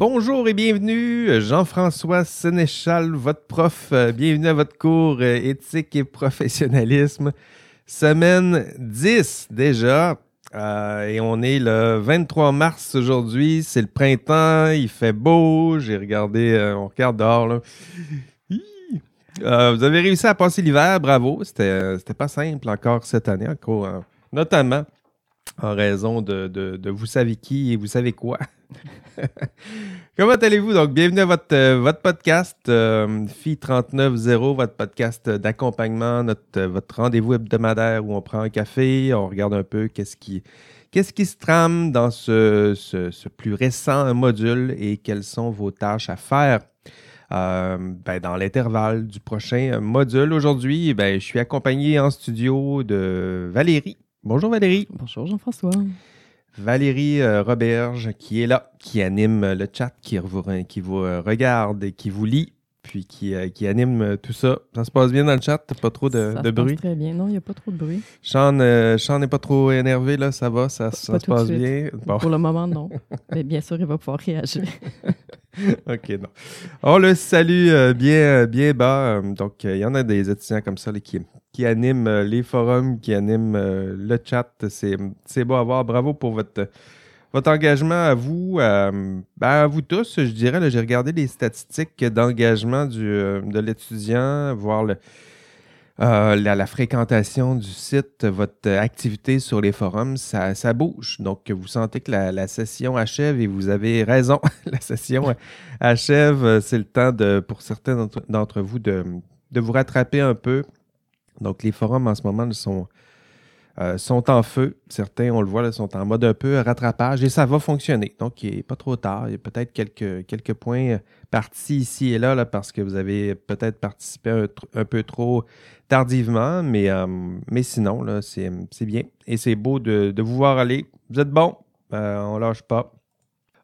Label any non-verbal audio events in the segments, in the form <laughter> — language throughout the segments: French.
Bonjour et bienvenue, Jean-François Sénéchal, votre prof. Euh, bienvenue à votre cours euh, éthique et professionnalisme. Semaine 10 déjà. Euh, et on est le 23 mars aujourd'hui. C'est le printemps, il fait beau. J'ai regardé, on regarde dehors. Vous avez réussi à passer l'hiver, bravo. C'était, c'était pas simple encore cette année, encore, notamment en raison de, de, vous savez qui et vous savez quoi. <laughs> Comment allez-vous? Donc, bienvenue à votre, euh, votre podcast euh, FI 39.0, votre podcast d'accompagnement, euh, votre rendez-vous hebdomadaire où on prend un café, on regarde un peu qu'est-ce qui, qu'est-ce qui se trame dans ce, ce, plus récent module et quelles sont vos tâches à faire. Ben, dans l'intervalle du prochain module. Aujourd'hui, ben, je suis accompagné en studio de Valérie. Bonjour Valérie. Bonjour Jean-François. Valérie euh, Roberge qui est là, qui anime le chat, qui vous, qui vous euh, regarde et qui vous lit, puis qui, euh, qui anime tout ça. Ça se passe bien dans le chat? Pas trop de, ça de se bruit? Passe très bien. Non, il n'y a pas trop de bruit. Sean n'est pas trop énervé, là? Ça va? Ça, ça se passe bien? Pour le moment, non. <laughs> Mais bien sûr, il va pouvoir réagir. <laughs> OK, non. On le salue bien, bien bas. Donc, il y en a des étudiants comme ça qui, qui anime euh, les forums, qui anime euh, le chat. C'est beau à voir. Bravo pour votre, votre engagement à vous, ben, à vous tous, je dirais. J'ai regardé les statistiques d'engagement euh, de l'étudiant, voir la, fréquentation du site, votre activité sur les forums, ça, ça bouge. Donc, vous sentez que la, session achève et vous avez raison. <laughs> la session achève. C'est le temps de, pour certains d'entre vous de, de vous rattraper un peu donc, les forums en ce moment sont, euh, sont en feu. Certains, on le voit, sont en mode un peu rattrapage et ça va fonctionner. Donc, il n'est pas trop tard. Il y a peut-être quelques, quelques points partis ici et là, là parce que vous avez peut-être participé un, peu trop tardivement, mais, euh, mais sinon, là, c'est, bien. Et c'est beau de, vous voir aller. Vous êtes bon. Euh, on lâche pas.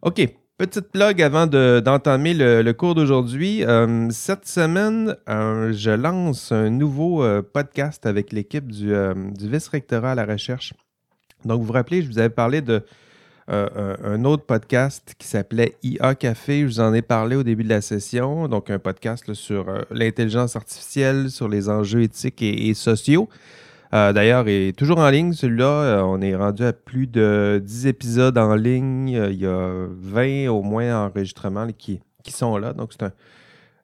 OK. Petite plug avant d'entamer le, cours d'aujourd'hui. Euh, cette semaine, euh, je lance un nouveau euh, podcast avec l'équipe du, vice-rectorat à la recherche. Donc, vous vous rappelez, je vous avais parlé de un autre podcast qui s'appelait IA Café. Je vous en ai parlé au début de la session. Donc, un podcast sur l'intelligence artificielle, sur les enjeux éthiques et sociaux. Euh, d'ailleurs, il est toujours en ligne, celui-là. Euh, on est rendu à plus de 10 épisodes en ligne. Euh, il y a 20 au moins enregistrements qui, qui sont là. Donc, c'est une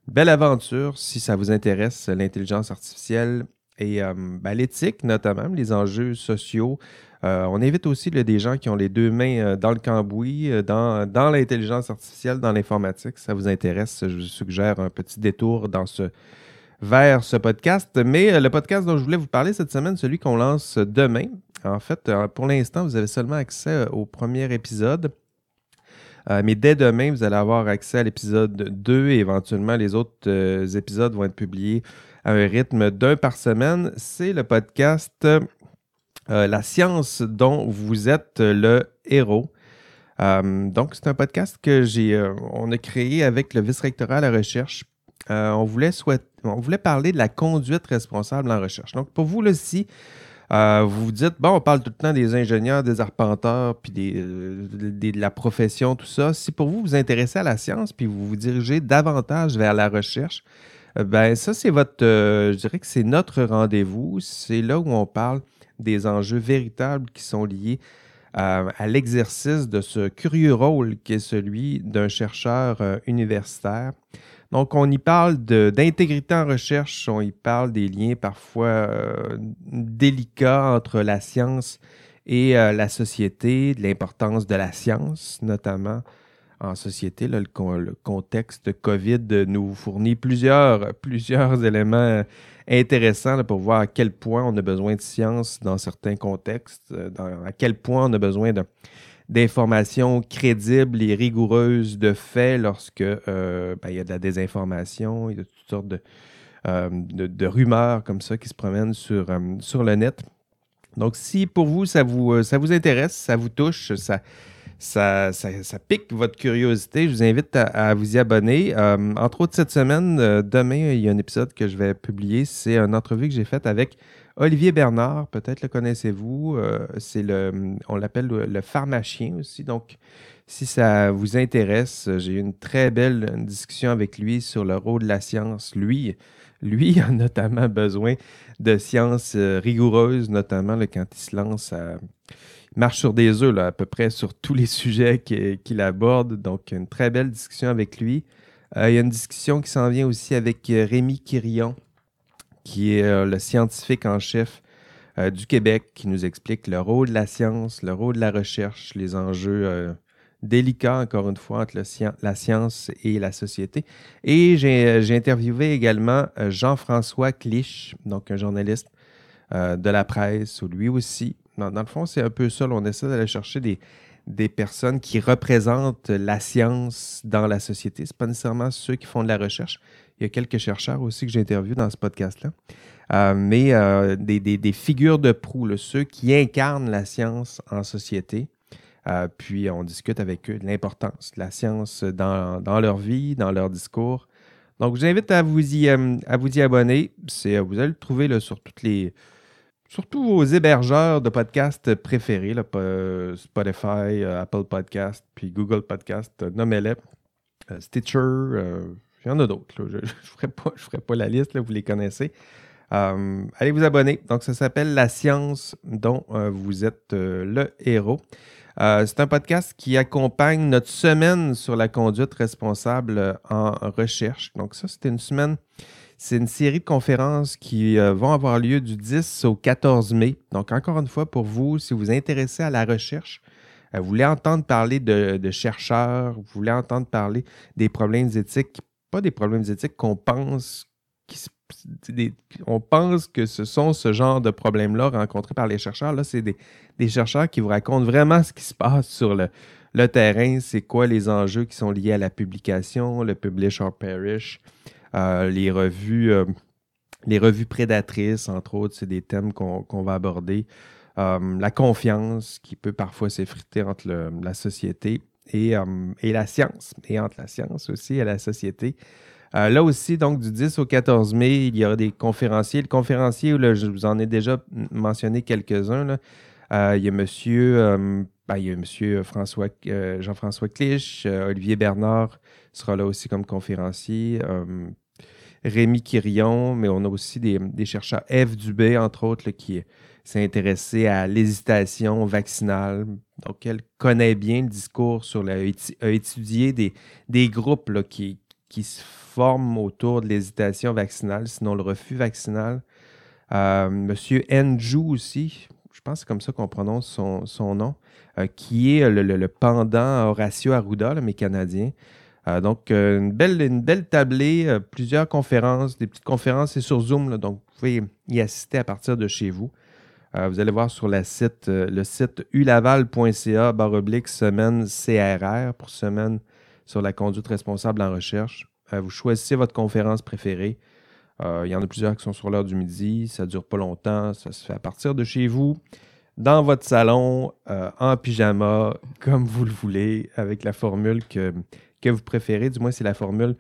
belle aventure si ça vous intéresse, l'intelligence artificielle et ben, l'éthique, notamment, les enjeux sociaux. on invite aussi des gens qui ont les deux mains dans le cambouis, dans, dans l'intelligence artificielle, dans l'informatique. Si ça vous intéresse, je vous suggère un petit détour dans ce vers ce podcast. Mais euh, le podcast dont je voulais vous parler cette semaine, celui qu'on lance demain, en fait, euh, pour l'instant, vous avez seulement accès euh, au premier épisode. mais dès demain, vous allez avoir accès à l'épisode 2 et éventuellement les autres épisodes vont être publiés à un rythme d'un par semaine. C'est le podcast La science dont vous êtes le héros. donc, c'est un podcast que j'ai, on a créé avec le vice-rectorat à la recherche euh, on, voulait parler de la conduite responsable en recherche. Donc, pour vous, là, si euh, vous vous dites, bon, on parle tout le temps des ingénieurs, des arpenteurs, puis euh, de la profession, tout ça. Si pour vous, vous intéressez à la science, puis vous vous dirigez davantage vers la recherche, ben ça, c'est votre, je dirais que c'est notre rendez-vous. C'est là où on parle des enjeux véritables qui sont liés à l'exercice de ce curieux rôle qui est celui d'un chercheur universitaire. Donc, on y parle d'intégrité en recherche, on y parle des liens parfois euh, délicats entre la science et euh, la société, de l'importance de la science, notamment en société. le, contexte COVID nous fournit plusieurs, éléments intéressants pour voir à quel point on a besoin de science dans certains contextes, euh, à quel point on a besoin de d'informations crédibles et rigoureuses de faits lorsque euh, ben, il y a de la désinformation, il y a toutes sortes euh, de, rumeurs comme ça qui se promènent sur, euh, sur le net. Donc, si pour vous, ça vous, ça vous intéresse, ça vous touche, ça, ça, ça, pique votre curiosité, je vous invite à, vous y abonner. entre autres, cette semaine, demain, il y a un épisode que je vais publier. C'est une entrevue que j'ai faite avec Olivier Bernard, peut-être le connaissez-vous, euh, c'est le, on l'appelle le, pharmacien aussi. Donc, Si ça vous intéresse, j'ai eu une très belle discussion avec lui sur le rôle de la science. Lui, lui <laughs> a notamment besoin de sciences euh, rigoureuses, notamment quand il se lance à, il marche sur des œufs, à peu près sur tous les <laughs> sujets qu'il aborde. Donc, une très belle discussion avec lui. Euh, il y a une discussion qui s'en vient aussi avec euh, Rémi Quirion, qui est le scientifique en chef du Québec, qui nous explique le rôle de la science, le rôle de la recherche, les enjeux délicat, encore une fois, entre la science et la société. Et j'ai interviewé également euh, Jean-François Clich, donc un journaliste euh, de la presse, où lui aussi, dans, le fond, c'est un peu ça, on essaie d'aller chercher des, des personnes qui représentent la science dans la société. Ce pas nécessairement ceux qui font de la recherche. Il y a quelques chercheurs aussi que j'ai interviewés dans ce podcast-là. Euh, mais des, des, figures de proue, ceux qui incarnent la science en société. Euh, puis on discute avec eux de l'importance de la science dans, leur vie, dans leur discours. Donc, je vous invite à vous y, euh, à vous y abonner. Vous allez le trouver là, sur toutes les. Surtout vos hébergeurs de podcasts préférés, Spotify, euh, Apple Podcast, puis Google Podcast, nommez-les. Stitcher, il y en a d'autres. Je <laughs> ne ferai, ferai, pas la liste, là, vous les connaissez. allez vous abonner. Donc, ça s'appelle La science dont vous êtes le héros. Euh, c'est un podcast qui accompagne notre semaine sur la conduite responsable euh, en recherche. Donc ça, c'était une semaine, c'est une série de conférences qui euh, vont avoir lieu du 10 au 14 mai. Donc encore une fois, pour vous, si vous vous intéressez à la recherche, vous voulez entendre parler de, chercheurs, vous voulez entendre parler des problèmes éthiques, pas des problèmes éthiques qu'on pense on pense que ce sont ce genre de problèmes-là rencontrés par les chercheurs. Là, c'est des, chercheurs qui vous racontent vraiment ce qui se passe sur le, terrain, c'est quoi les enjeux qui sont liés à la publication, le publish or perish, euh, les revues. Euh, les revues prédatrices, entre autres, c'est des thèmes qu'on va aborder. Euh, la confiance qui peut parfois s'effriter entre la société et, et, la science, et entre la science aussi et la société. Euh, là aussi, donc du 10 au 14 mai, il y aura des conférenciers. Le conférencier, je vous en ai déjà mentionné quelques-uns. Euh, il y a monsieur, euh, ben, il y a monsieur François, Jean-François Clich, Olivier Bernard sera là aussi comme conférencier. Rémi Quirion, mais on a aussi des, chercheurs. Eve Dubé, entre autres, qui s'est intéressée à l'hésitation vaccinale. Donc, elle connaît bien le discours sur la, a étudié des, des groupes là, qui, qui se forment autour de l'hésitation vaccinale, sinon le refus vaccinal. Euh, Monsieur Andrew aussi, je pense que c'est comme ça qu'on prononce son, nom, euh, qui est le, pendant à Horacio Arruda, mais canadien. Euh, donc, une, belle, une belle tablée, plusieurs conférences, des petites conférences, c'est sur Zoom, donc vous pouvez y assister à partir de chez vous. Vous allez voir sur site, le site ulaval.ca oblique semaine CRR pour semaine sur la conduite responsable en recherche. Euh, vous choisissez votre conférence préférée. Euh, il y en a plusieurs qui sont sur l'heure du midi. Ça ne dure pas longtemps. Ça se fait à partir de chez vous, dans votre salon, euh, en pyjama, comme vous le voulez, avec la formule que, que vous préférez. Du moins, c'est la formule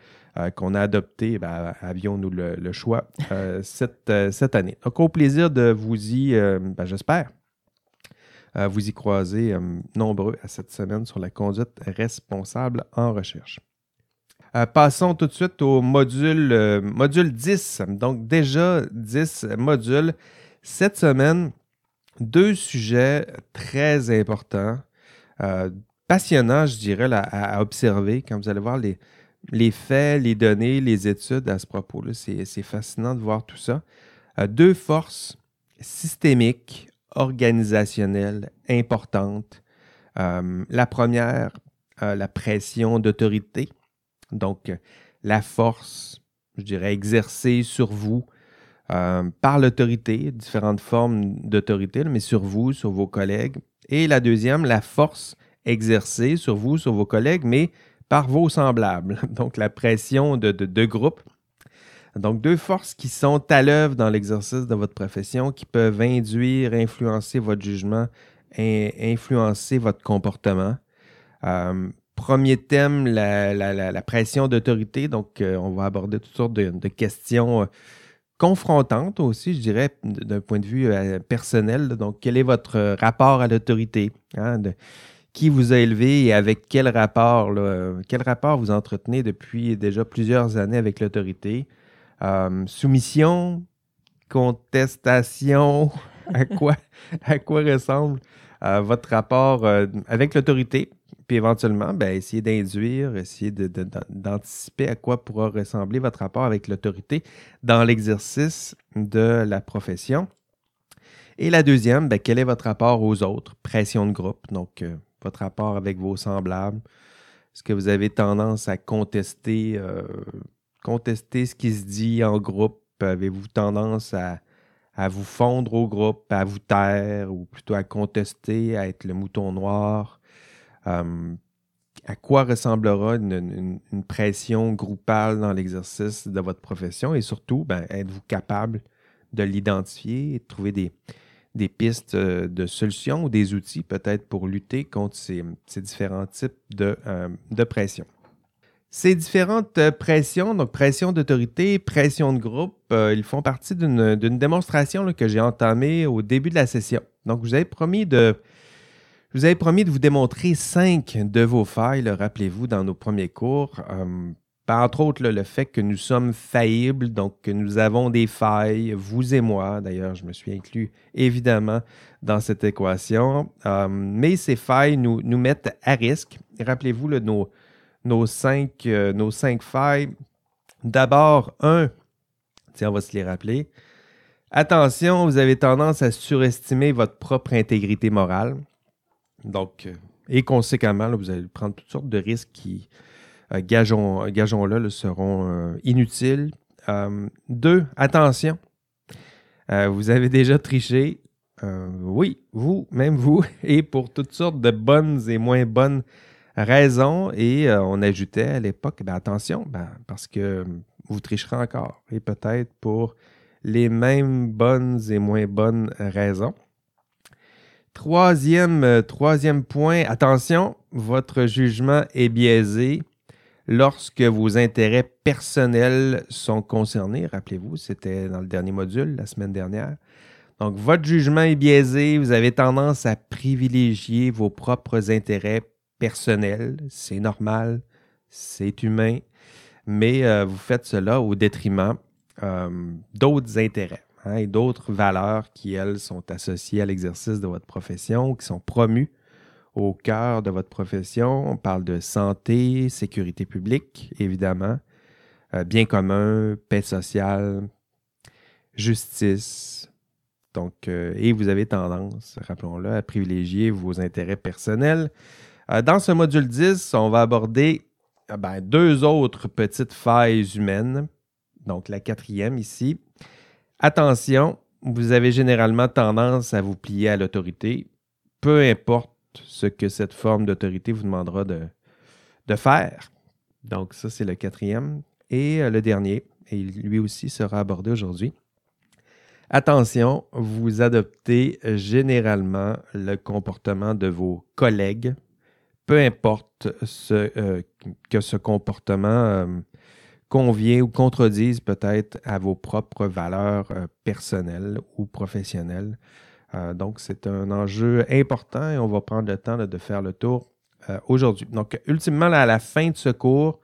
qu'on a adoptée. Ben, avions-nous le, choix cette, cette, année. Donc, au plaisir de vous y, ben, j'espère, vous y croiser nombreux à cette semaine sur la conduite responsable en recherche. Euh, passons tout de suite au module, euh, module 10. Donc déjà 10 modules. Cette semaine, deux sujets très importants, euh, passionnants, je dirais, à, observer quand vous allez voir les, les faits, les données, les études à ce propos-là. C'est fascinant de voir tout ça. deux forces systémiques, organisationnelles, importantes. la première, la pression d'autorité donc, la force, je dirais, exercée sur vous euh, par l'autorité, différentes formes d'autorité, mais sur vous, sur vos collègues. Et la deuxième, la force exercée sur vous, sur vos collègues, mais par vos semblables. <laughs> Donc, la pression de, de, groupe. Donc, deux forces qui sont à l'œuvre dans l'exercice de votre profession, qui peuvent induire, influencer votre jugement, et influencer votre comportement. Euh, Premier thème, la, pression d'autorité. Donc, euh, on va aborder toutes sortes de, questions euh, confrontantes aussi, je dirais, d'un point de vue personnel. Donc, quel est votre rapport à l'autorité? Hein, qui vous a élevé et avec quel rapport, quel rapport vous entretenez depuis déjà plusieurs années avec l'autorité? Euh, soumission, contestation, <laughs> à quoi, à quoi ressemble euh, votre rapport euh, avec l'autorité? Puis éventuellement, ben, essayer d'induire, essayer d'anticiper à quoi pourra ressembler votre rapport avec l'autorité dans l'exercice de la profession. Et la deuxième, ben, quel est votre rapport aux autres? Pression de groupe, donc votre rapport avec vos semblables? Est-ce que vous avez tendance à contester, euh, contester ce qui se dit en groupe? Avez-vous tendance à, à vous fondre au groupe, à vous taire ou plutôt à contester, à être le mouton noir? Euh, à quoi ressemblera une pression groupale dans l'exercice de votre profession? Et surtout, ben, êtes-vous capable de l'identifier et de trouver des, des pistes euh, de solutions ou des outils peut-être pour lutter contre ces, différents types de, euh, de pression. Ces différentes euh, pressions, donc pression d'autorité, pression de groupe, euh, ils font partie d'une démonstration que j'ai entamée au début de la session. Donc, je vous avais promis de, vous démontrer cinq de vos failles, rappelez-vous, dans nos premiers cours. Par entre autres, le fait que nous sommes faillibles, donc que nous avons des failles, vous et moi. D'ailleurs, je me suis inclus évidemment dans cette équation. Euh, mais ces failles nous, mettent à risque. Rappelez-vous euh, nos cinq failles. D'abord, un, tiens, on va se les rappeler. Attention, vous avez tendance à surestimer votre propre intégrité morale. Donc, euh, et conséquemment, vous allez prendre toutes sortes de risques qui, euh, gageons, gageons-le, là, seront euh, inutiles. Euh, deux, attention, vous avez déjà triché. Oui, vous, même vous, <laughs> et pour toutes sortes de bonnes et moins bonnes raisons. Et on ajoutait à l'époque, ben, attention, ben, parce que vous tricherez encore. Et peut-être pour les mêmes bonnes et moins bonnes raisons. Troisième, troisième point, attention, votre jugement est biaisé lorsque vos intérêts personnels sont concernés. Rappelez-vous, c'était dans le dernier module, la semaine dernière. Donc, votre jugement est biaisé, vous avez tendance à privilégier vos propres intérêts personnels. C'est normal, c'est humain, mais euh, vous faites cela au détriment euh, d'autres intérêts hein, et d'autres valeurs qui, elles, sont associées à l'exercice de votre profession, qui sont promues au cœur de votre profession. On parle de santé, sécurité publique, évidemment, euh, bien commun, paix sociale, justice. Donc, euh, et vous avez tendance, rappelons-le, à privilégier vos intérêts personnels. Euh, dans ce module 10, on va aborder ben, deux autres petites failles humaines. Donc, la quatrième ici. Attention, vous avez généralement tendance à vous plier à l'autorité, peu importe ce que cette forme d'autorité vous demandera de, de faire. Donc, ça, c'est le quatrième. Et euh, le dernier, et lui aussi sera abordé aujourd'hui. Attention, vous adoptez généralement le comportement de vos collègues, peu importe ce, euh, que ce comportement euh, convient ou contredise peut-être à vos propres valeurs personnelles ou professionnelles. Euh, donc, c'est un enjeu important et on va prendre le temps de faire le tour euh, aujourd'hui. Donc, ultimement, à la fin de ce cours,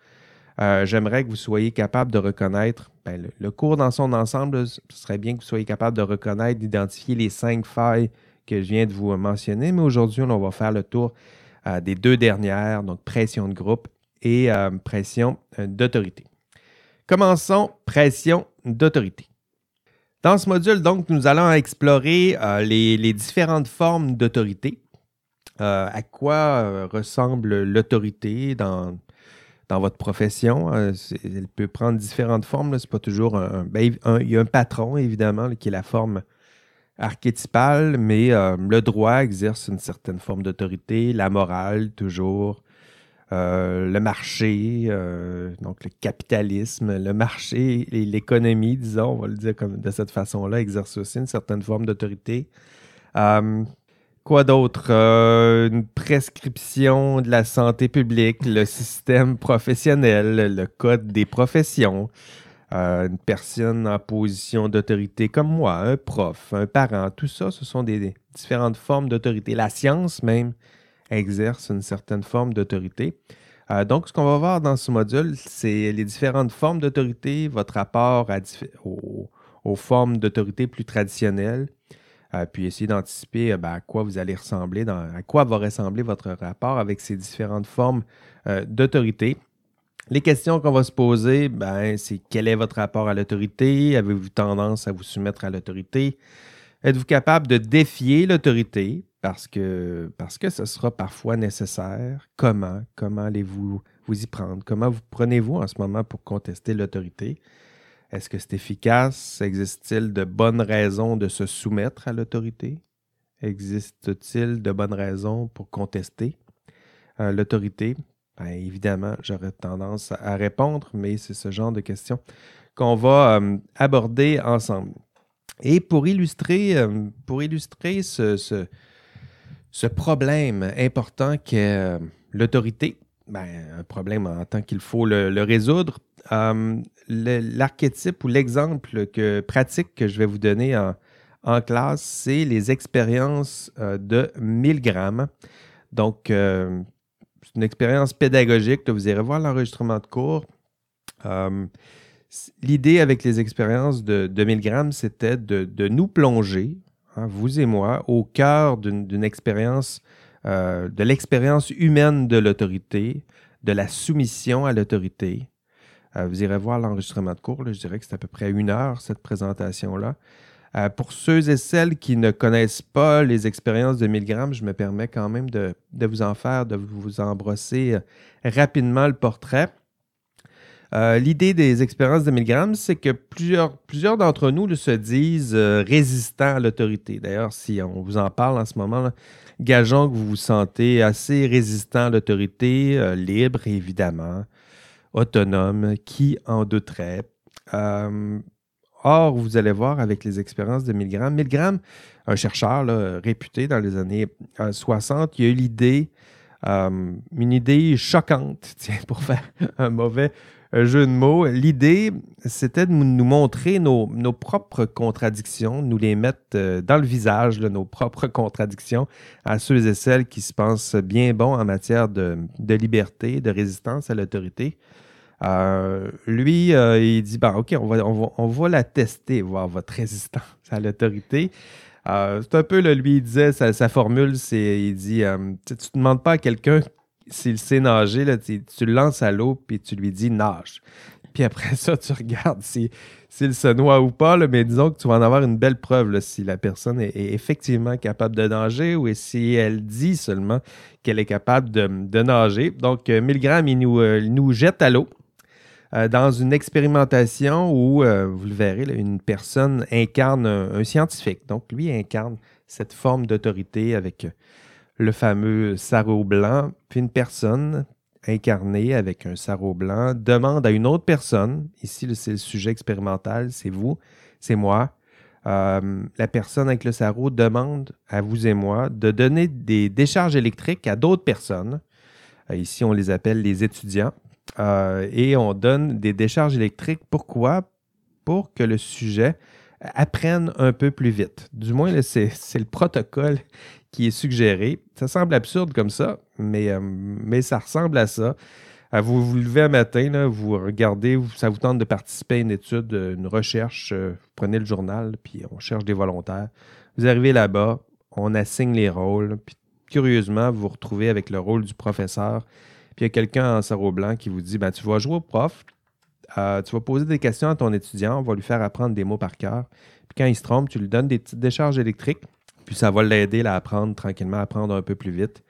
euh, j'aimerais que vous soyez capable de reconnaître ben, le, le cours dans son ensemble. Ce serait bien que vous soyez capable de reconnaître, d'identifier les cinq failles que je viens de vous mentionner. Mais aujourd'hui, on va faire le tour des deux dernières, donc pression de groupe et pression d'autorité. Commençons pression d'autorité. Dans ce module, donc, nous allons explorer euh, les, différentes formes d'autorité. Euh, à quoi euh, ressemble l'autorité dans, dans votre profession? Elle peut prendre différentes formes. C'est pas toujours un, ben, Il y a un patron, évidemment, qui est la forme archétypale, mais le droit exerce une certaine forme d'autorité, la morale, toujours. Euh, le marché, euh, donc le capitalisme, le marché et l'économie, disons, on va le dire comme de cette façon-là, exerce aussi une certaine forme d'autorité. Euh, quoi d'autre? Une prescription de la santé publique, le système professionnel, le code des professions. Une personne en position d'autorité comme moi, un prof, un parent, tout ça, ce sont des différentes formes d'autorité. La science même exerce une certaine forme d'autorité. Euh, donc, ce qu'on va voir dans ce module, c'est les différentes formes d'autorité, votre rapport aux, formes d'autorité plus traditionnelles, euh, puis essayer d'anticiper ben, à quoi vous allez ressembler, à quoi va ressembler votre rapport avec ces différentes formes d'autorité. Les questions qu'on va se poser, ben, c'est quel est votre rapport à l'autorité? Avez-vous tendance à vous soumettre à l'autorité? Êtes-vous capable de défier l'autorité? Parce que, parce que ce sera parfois nécessaire. Comment? Comment allez-vous vous y prendre? Comment vous prenez-vous en ce moment pour contester l'autorité? Est-ce que c'est efficace? Existe-t-il de bonnes raisons de se soumettre à l'autorité? Existe-t-il de bonnes raisons pour contester euh, l'autorité? Ben, évidemment, j'aurais tendance à répondre, mais c'est ce genre de questions qu'on va euh, aborder ensemble. Et pour illustrer, euh, pour illustrer ce, ce, problème important qu'est euh, l'autorité, ben, un problème en tant qu'il faut le, résoudre, l'archétype ou l'exemple que, pratique que je vais vous donner en, classe, c'est les expériences de 1000 grammes. Donc, c'est une expérience pédagogique. vous irez voir l'enregistrement de cours. Euh, l'idée avec les expériences de, 2000 grammes, c'était de, nous plonger, hein, vous et moi, au cœur d'une expérience, euh, de l'expérience humaine de l'autorité, de la soumission à l'autorité. Euh, vous irez voir l'enregistrement de cours. je dirais que c'est à peu près une heure, cette présentation-là. Euh, pour ceux et celles qui ne connaissent pas les expériences de 1000 grammes, je me permets quand même de, vous en faire, de vous embrosser euh, rapidement le portrait. Euh, l'idée des expériences de 1000 grammes, c'est que plusieurs, plusieurs d'entre nous se disent résistants à l'autorité. D'ailleurs, si on vous en parle en ce moment, gageons que vous vous sentez assez résistant à l'autorité, libre évidemment, autonome, qui en douterait. Or, vous allez voir avec les expériences de Milgram, Milgram, un chercheur réputé dans les années 60, euh, il a eu l'idée, euh, une idée choquante, <laughs> tiens, pour faire un mauvais jeu de mots. L'idée, c'était de nous montrer nos, propres contradictions, nous les mettre euh, dans le visage, nos propres <laughs> contradictions à ceux et celles qui se pensent bien bons en matière de liberté, de résistance à l'autorité. Euh, lui, euh, il dit ben, OK, on va, on, va, la tester, voir votre <laughs> résistance à l'autorité. C'est un peu, lui, il disait, sa, formule, c'est il dit Tu ne demandes pas à quelqu'un s'il sait nager, tu, le lances à l'eau, puis tu lui dis nage. Puis après ça, tu regardes s'il se noie ou pas, mais disons que tu vas en avoir une belle preuve si la personne est, effectivement capable de nager ou si elle dit seulement qu'elle est capable de, nager. Donc, Milgram, il nous, nous jette à l'eau. Euh, dans une expérimentation où, euh, vous le verrez, une personne incarne un, scientifique. Donc, lui incarne cette forme d'autorité avec le fameux sarrau blanc. Puis une personne incarnée avec un sarrau blanc demande à une autre personne, ici c'est le sujet expérimental, c'est vous, c'est moi, euh, la personne avec le sarrau demande à vous et moi de donner des décharges électriques à d'autres personnes. ici, on les appelle les étudiants. Euh, et on donne des décharges électriques. Pourquoi? Pour que le sujet apprenne un peu plus vite. Du moins, c'est le protocole est suggéré. Ça semble absurde comme ça, mais, euh, ça ressemble à ça. Euh, vous vous levez un matin, vous regardez, ça vous tente de participer à une étude, une recherche, vous prenez le journal, puis on cherche des volontaires. Vous arrivez là-bas, on assigne les rôles, puis curieusement, vous vous retrouvez avec le rôle du professeur puis il y a quelqu'un en sarreau blanc qui vous dit ben, Tu vas jouer au prof, euh, tu vas poser des questions à ton étudiant, on va lui faire apprendre des mots par cœur. Puis quand il se trompe, tu lui donnes des petites décharges électriques, puis ça va l'aider à apprendre tranquillement, à apprendre un peu plus vite.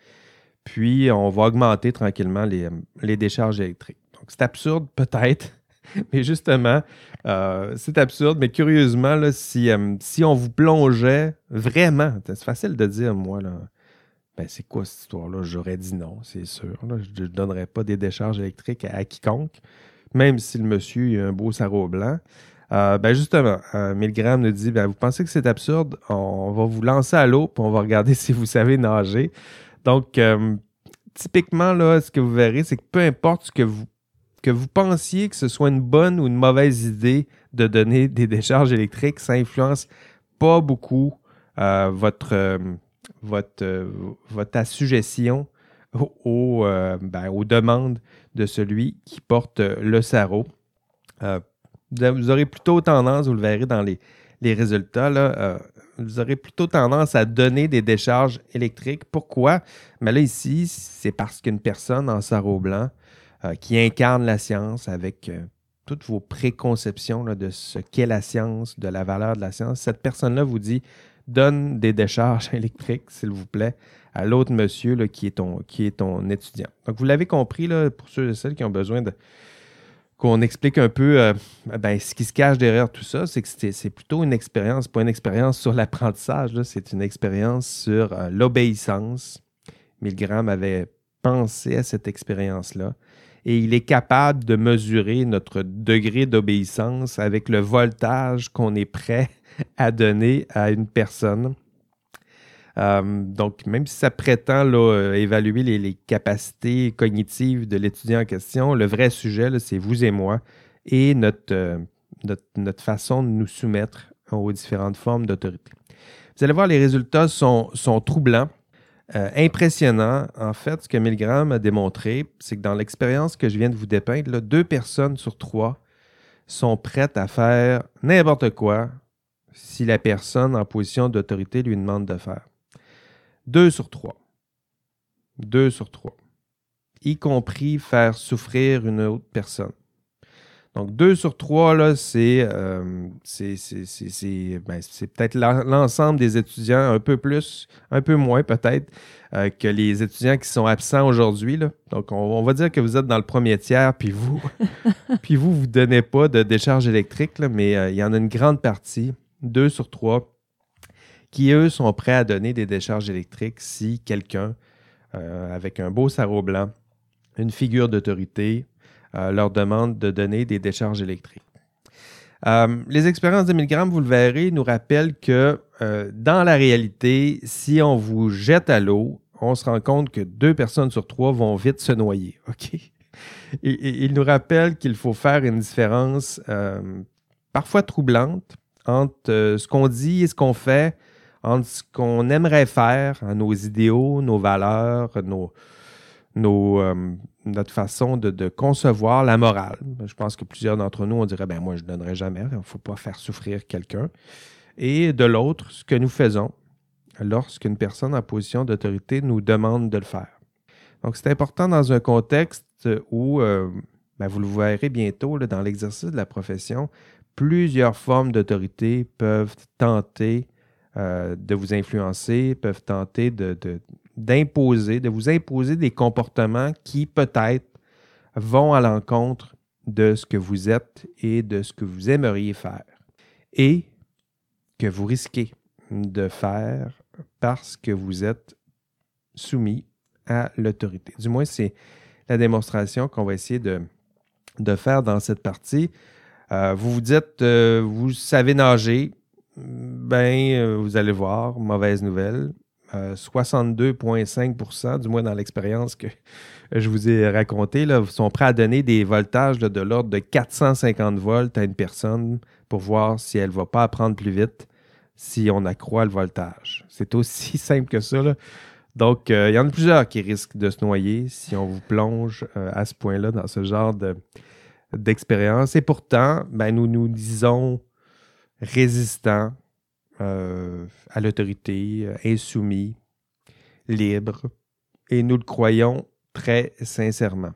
Puis on va augmenter tranquillement les, décharges électriques. Donc c'est absurde peut-être, <laughs> mais justement, euh, c'est absurde, mais curieusement, là, si, euh, si on vous plongeait vraiment, c'est facile de dire, moi, là, ben, c'est quoi cette histoire-là? J'aurais dit non, c'est sûr. Je ne donnerais pas des décharges électriques à, quiconque, même si le monsieur a un beau sarreau blanc. Euh, ben justement, euh, Milgram nous dit ben, Vous pensez que c'est absurde? On va vous lancer à l'eau puis on va regarder <laughs> si vous savez nager. Donc, euh, typiquement, là, ce que vous verrez, c'est que peu importe ce que vous, que vous pensiez que ce soit une bonne ou une mauvaise idée de donner des décharges électriques, ça influence pas beaucoup votre votre, euh, votre assujetion au- euh, ben, aux demandes de celui qui porte le sarrau. Vous aurez plutôt tendance, vous le verrez dans les, résultats, euh, vous aurez plutôt tendance à donner des décharges électriques. Pourquoi? Mais là, ici, c'est parce qu'une personne en sarrau blanc euh, qui incarne la science avec euh, toutes vos préconceptions de ce qu'est la science, de la valeur de la science, cette personne-là vous dit donne des décharges <laughs> électriques, s'il vous plaît, à l'autre monsieur qui, est ton, qui est ton étudiant. Donc, vous l'avez compris, là, pour ceux et celles qui ont besoin de qu'on explique un peu euh, ben, ce qui se cache derrière tout ça, c'est que c'est plutôt une expérience, pas une expérience sur l'apprentissage, c'est une expérience sur euh, l'obéissance. Milgram avait pensé à cette expérience-là et il est capable de mesurer notre degré d'obéissance avec le voltage qu'on est prêt à donner à une personne. Euh, donc, même si ça prétend euh, évaluer les, capacités cognitives de l'étudiant en question, le vrai sujet, c'est vous et moi et notre, euh, notre, façon de nous soumettre aux différentes formes d'autorité. Vous allez voir, les résultats sont, troublants, impressionnants. En fait, ce que Milgram a démontré, c'est que dans l'expérience que je viens de vous dépeindre, deux personnes sur trois sont prêtes à faire n'importe quoi si la personne en position d'autorité lui demande de faire. Deux sur trois. Deux sur trois. Y compris faire souffrir une autre personne. Donc, deux sur trois, là, c'est euh, ben, peut-être l'en- l'ensemble des étudiants, un peu plus, un peu moins peut-être, euh, que les étudiants qui sont absents aujourd'hui. Donc, on, on va dire que vous êtes dans le premier tiers, puis vous, <laughs> puis vous, vous ne donnez pas de décharge électrique, là, mais euh, il y en a une grande partie, deux sur trois, qui, eux, sont prêts à donner des décharges électriques si quelqu'un, euh, avec un beau sarrau blanc, une figure d'autorité, euh, leur demande de donner des décharges électriques. Euh, les expériences de Milgram, vous le verrez, nous rappellent que dans la réalité, si on vous jette à l'eau, on se rend compte que deux personnes sur trois vont vite se noyer. <laughs> OK? Et- il nous rappelle qu'il faut faire une différence parfois troublante entre ce qu'on dit et ce qu'on fait, entre ce qu'on aimerait faire, hein, nos idéaux, nos valeurs, nos, euh, notre façon de, concevoir la morale. Je pense que plusieurs d'entre nous, on dirait, ben moi, je ne donnerai jamais, il ne faut pas faire souffrir quelqu'un. Et de l'autre, ce que nous faisons lorsqu'une personne en position d'autorité nous demande de le faire. Donc, c'est important dans un contexte où, euh, ben, vous le verrez bientôt, dans l'exercice de la profession, plusieurs formes d'autorité peuvent tenter euh, de vous influencer, peuvent tenter de, de- d'imposer, de vous imposer des comportements qui peut-être vont à l'encontre de ce que vous êtes et de ce que vous aimeriez faire et que vous risquez de faire parce que vous êtes soumis à l'autorité. Du moins, c'est la démonstration qu'on va essayer de, de faire dans cette partie. Euh, vous vous dites, euh, vous savez nager, ben, euh, vous allez voir, mauvaise nouvelle. Euh, 62,5% du moins dans l'expérience que <laughs> je vous ai racontée, sont prêts à donner des voltages de l'ordre de 450 volts à une personne pour voir si elle ne va pas apprendre plus vite si on accroît le voltage. C'est aussi <laughs> simple que ça. Donc, euh, il y en a plusieurs qui risquent de se noyer si on vous plonge euh, à ce point-là dans ce genre de- d'expérience. Et pourtant, ben, nous nous disons résistants euh, à l'autorité, euh, insoumis, libres, et nous le croyons très sincèrement.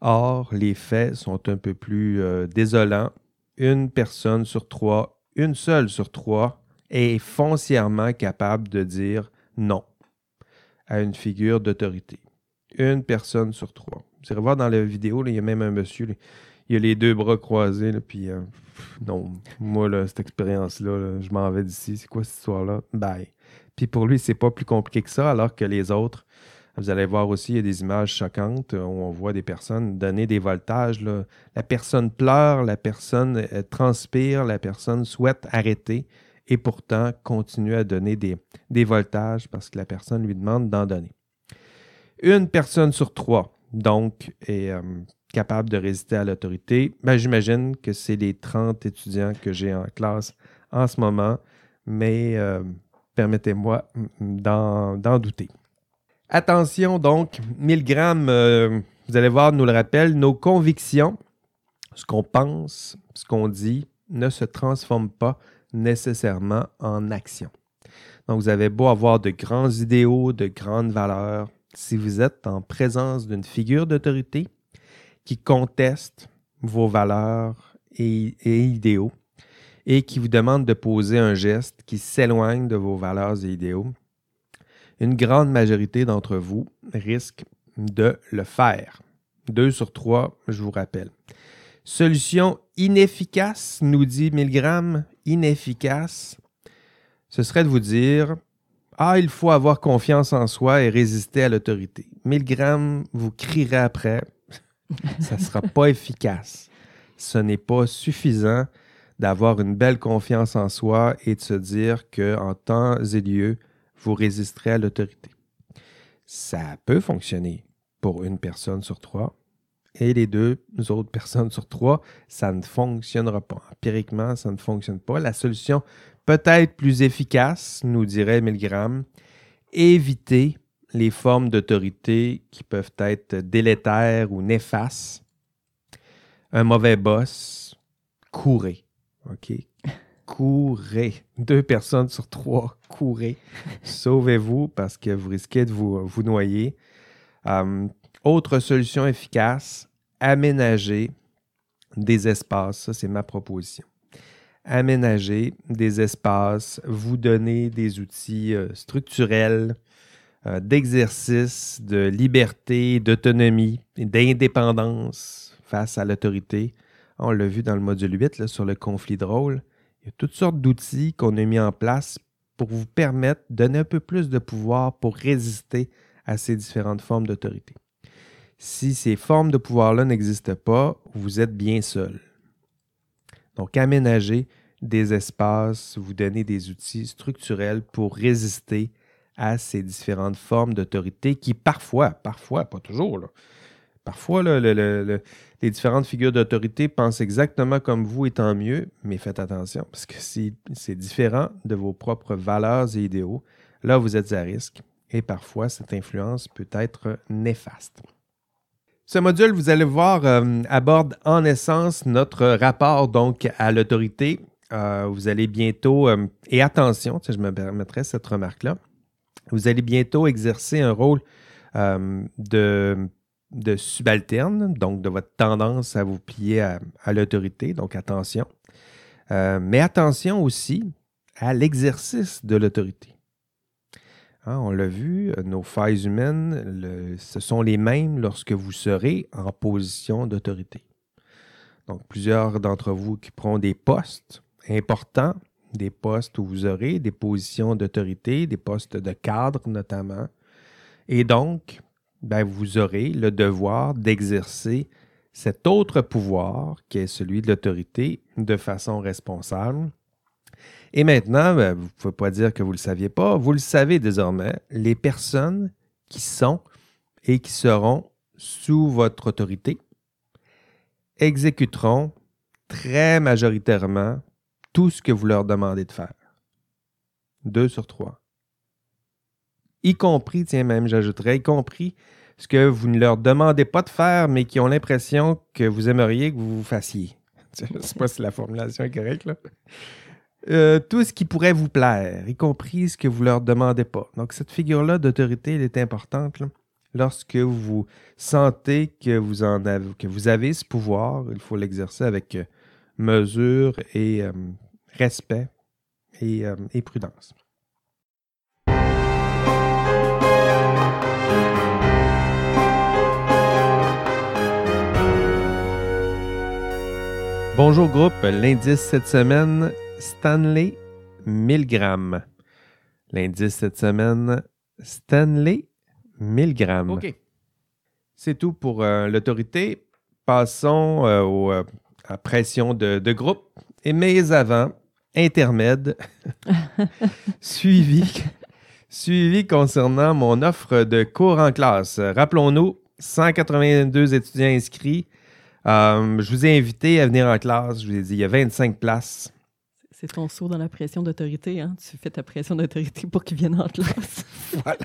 Or, les faits sont un peu plus euh, désolants. Une personne sur trois, une seule sur trois, est foncièrement capable de dire non à une figure d'autorité. Une personne sur trois. Vous irez voir dans la vidéo, il y a même un monsieur, il a les deux bras croisés, là, puis euh, non, moi, là, cette expérience-là, là, je m'en vais d'ici. C'est quoi cette histoire-là? Bye. Puis pour lui, c'est pas plus compliqué que ça, alors que les autres, vous allez voir aussi, il y a des images choquantes euh, où on voit des personnes donner des voltages. là. La personne pleure, la personne euh, transpire, la personne souhaite arrêter et pourtant continue à donner des, des voltages parce que la personne lui demande d'en donner. Une personne sur trois, donc, est capable de résister à l'autorité. Ben, J'imagine que c'est les 30 étudiants que j'ai en classe en ce moment, mais euh, permettez-moi d'en douter. Attention donc, 1000 grammes, euh, vous allez voir, nous le rappelle, nos convictions, ce qu'on pense, ce qu'on dit, ne se transforment pas nécessairement en action. Donc, vous avez beau avoir de grands idéaux, de grandes valeurs, si vous êtes en présence d'une figure d'autorité qui conteste vos valeurs et, idéaux et qui vous demande de poser un geste qui s'éloigne de vos valeurs et idéaux, une grande majorité d'entre vous risque de le faire. Deux sur trois, je vous rappelle. Solution inefficace, nous dit Milgram, inefficace, ce serait de vous dire Ah, il faut avoir confiance en soi et résister à l'autorité. Milgram vous crierez après, ça ne sera pas efficace. Ce n'est pas suffisant d'avoir une belle confiance en soi et de se dire qu'en temps et lieu, vous résisterez à l'autorité. Ça peut fonctionner pour une personne sur trois. Et les deux autres personnes sur trois, ça ne fonctionnera pas. Empiriquement, ça ne fonctionne pas. La solution peut-être plus efficace, nous dirait Milgram, éviter les formes d'autorité qui peuvent être délétères ou néfastes. Un mauvais boss, courez. OK? Courez. Deux personnes sur trois, courez. Sauvez-vous parce que vous risquez de vous, noyer. Euh, autre solution efficace, aménager des espaces. Ça, c'est ma proposition. Aménager des espaces, vous donner des outils euh, structurels, d'exercice, de liberté, d'autonomie, d'indépendance face à l'autorité. On l'a vu dans le module 8 là, sur le conflit de rôle. Il y a toutes sortes d'outils qu'on a mis en place pour vous permettre de donner un peu plus de pouvoir pour résister à ces différentes formes d'autorité. Si ces formes de pouvoir-là n'existent pas, vous êtes bien seul. Donc, aménager des espaces, vous donner des outils structurels pour résister à ces différentes formes d'autorité qui parfois, parfois, pas toujours, parfois, les différentes figures d'autorité pensent exactement comme vous et tant mieux, mais faites attention parce que si c'est différent de vos propres valeurs et idéaux, là, vous êtes à risque et parfois cette influence peut être néfaste. Ce module, vous allez voir, euh, aborde en essence notre rapport donc à l'autorité. Euh, vous allez bientôt, euh, et attention, je me permettrai cette remarque-là, vous allez bientôt exercer un rôle euh, de, subalterne, donc de votre tendance à vous plier à, l'autorité, donc attention. Euh, mais attention aussi à l'exercice de l'autorité. Hein, on l'a vu, nos failles humaines, ce sont les mêmes lorsque vous serez en position d'autorité. Donc, plusieurs d'entre vous qui prendront des postes importants, des postes où vous aurez des positions d'autorité, des postes de cadre notamment. Et donc, ben, vous aurez le devoir d'exercer cet autre pouvoir qui est celui de l'autorité de façon responsable et maintenant, ben, vous ne pouvez pas dire que vous ne le saviez pas, vous le savez désormais, les personnes qui sont et qui seront sous votre autorité exécuteront très majoritairement tout ce que vous leur demandez de faire. Deux sur trois. Y compris, tiens même, j'ajouterais, y compris ce que vous ne leur demandez pas de faire, mais qui ont l'impression que vous aimeriez que vous vous fassiez. <laughs> Je ne sais pas si la formulation est correcte, là. Euh, tout ce qui pourrait vous plaire, y compris ce que vous leur demandez pas. Donc, cette figure-là d'autorité, elle est importante. Lorsque vous sentez que vous, en avez, que vous avez ce pouvoir, il faut l'exercer avec euh, mesure et euh, respect et, euh, et prudence. Bonjour groupe, l'indice cette semaine, Stanley Milgram. L'indice cette semaine, Stanley Milgram. OK. C'est tout pour euh, l'autorité. Passons euh, euh, à pression de, de groupe. Et mais avant, intermède, <laughs> suivi, suivi concernant mon offre de cours en classe. Rappelons-nous, 182 étudiants inscrits. Euh, je vous ai invité à venir en classe. Je vous ai dit, il y a 25 places. C'est ton saut dans la pression d'autorité. Hein? Tu fais ta pression d'autorité pour qu'ils viennent en classe. <laughs> voilà.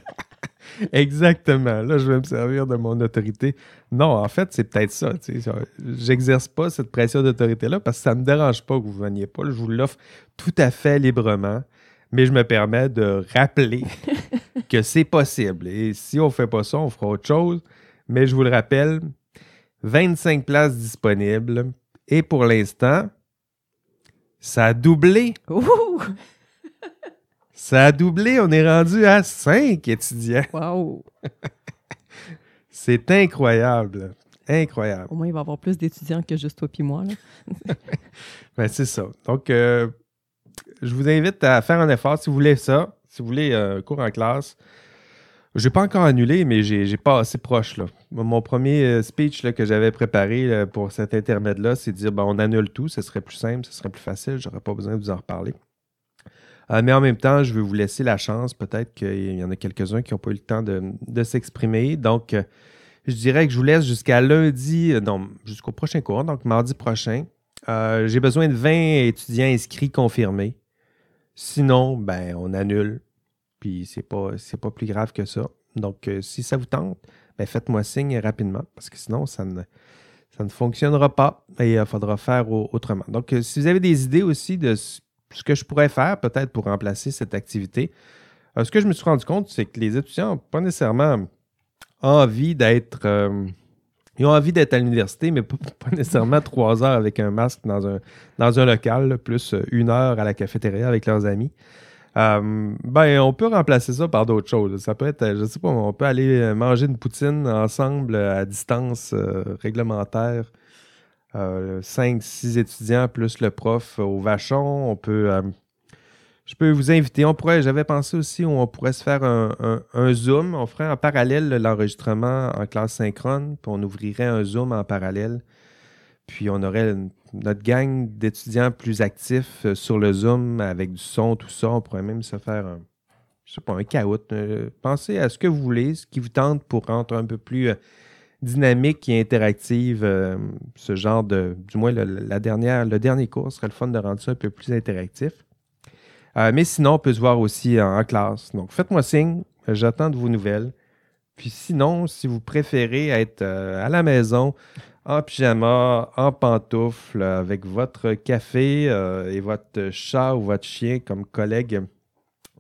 <laughs> Exactement. Là, je vais me servir de mon autorité. Non, en fait, c'est peut-être ça. J'exerce pas cette pression d'autorité-là parce que ça ne me dérange pas que vous ne veniez pas. Je vous l'offre tout à fait librement. Mais je me permets de rappeler <laughs> que c'est possible. Et si on ne fait pas ça, on fera autre chose. Mais je vous le rappelle, 25 places disponibles. Et pour l'instant, ça a doublé. Ouh! <laughs> Ça a doublé. On est rendu à 5 étudiants. Wow! <laughs> C'est incroyable. Incroyable. Au moins, il va y avoir plus d'étudiants que juste toi et moi. <laughs> ben, c'est ça. Donc, euh, je vous invite à faire un effort si vous voulez ça, si vous voulez un cours en classe. Je n'ai pas encore annulé, mais j'ai pas assez proche. Là. Mon premier euh, speech là, que j'avais préparé pour cet intermède-là, c'est de dire ben, on annule tout, ce serait plus simple, ce serait plus facile, j'aurais pas besoin de vous en reparler. Euh, mais en même temps, je vais vous laisser la chance. Peut-être qu'il y en a quelques-uns qui n'ont pas eu le temps de, s'exprimer. Donc, euh, je dirais que je vous laisse jusqu'à lundi, non, jusqu'au prochain cours, donc mardi prochain. J'ai besoin de 20 étudiants inscrits confirmés. Sinon, ben, on annule. Puis c'est pas, pas plus grave que ça. Donc, euh, si ça vous tente, ben, faites-moi signe rapidement, parce que sinon, ça ne, ça ne fonctionnera pas et il faudra faire autrement. Donc, euh, si vous avez des idées aussi de ce que je pourrais faire, peut-être pour remplacer cette activité, euh, ce que je me suis rendu compte, c'est que les étudiants n'ont pas nécessairement envie d'être. ils ont envie d'être à l'université, mais <laughs> pas, nécessairement trois heures avec un masque dans un, dans un local, plus une heure à la cafétéria avec leurs amis. Euh, ben, on peut remplacer ça par d'autres choses. Ça peut être, je sais pas, on peut aller manger une poutine ensemble à distance euh, réglementaire. Euh, cinq, six étudiants plus le prof au vachon. On peut. je peux vous inviter. On pourrait, j'avais pensé aussi, on pourrait se faire un, Zoom. On ferait en parallèle l'enregistrement en classe synchrone, puis on ouvrirait un Zoom en parallèle. Puis on aurait notre gang d'étudiants plus actifs euh, sur le Zoom avec du son, tout ça. On pourrait même se faire un, je sais pas, un caout. Euh, pensez à ce que vous voulez, ce qui vous tente pour rendre un peu plus euh, dynamique et interactive ce genre de. Du moins, le, la dernière, le dernier cours serait le fun de rendre ça un peu plus interactif. mais sinon, on peut se voir aussi en, classe. Donc, faites-moi signe. J'attends de vos nouvelles. Puis sinon, si vous préférez être à la maison, en pyjama, en pantoufle, avec votre café euh, et votre chat ou votre chien comme collègue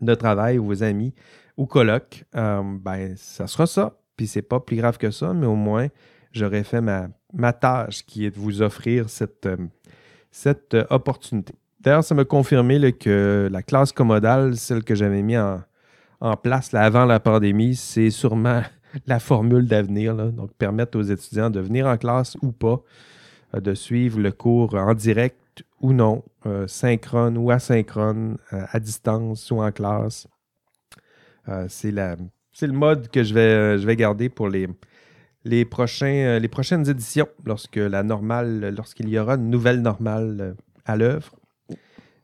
de travail ou vos amis ou coloc, euh, ben, ça sera ça. Puis c'est pas plus grave que ça, mais au moins, j'aurais fait ma, tâche qui est de vous offrir cette, euh, cette opportunité. D'ailleurs, ça m'a confirmé que la classe commodale, celle que j'avais mis en, en place avant la pandémie, c'est sûrement <laughs> la formule d'avenir, donc permettre aux étudiants de venir en classe ou pas, euh, de suivre le cours en direct ou non, euh, synchrone ou asynchrone, euh, à distance ou en classe. c'est le mode que je vais, je vais garder pour les, les, prochains, les prochaines éditions, lorsque la normale, lorsqu'il y aura une nouvelle normale à l'œuvre.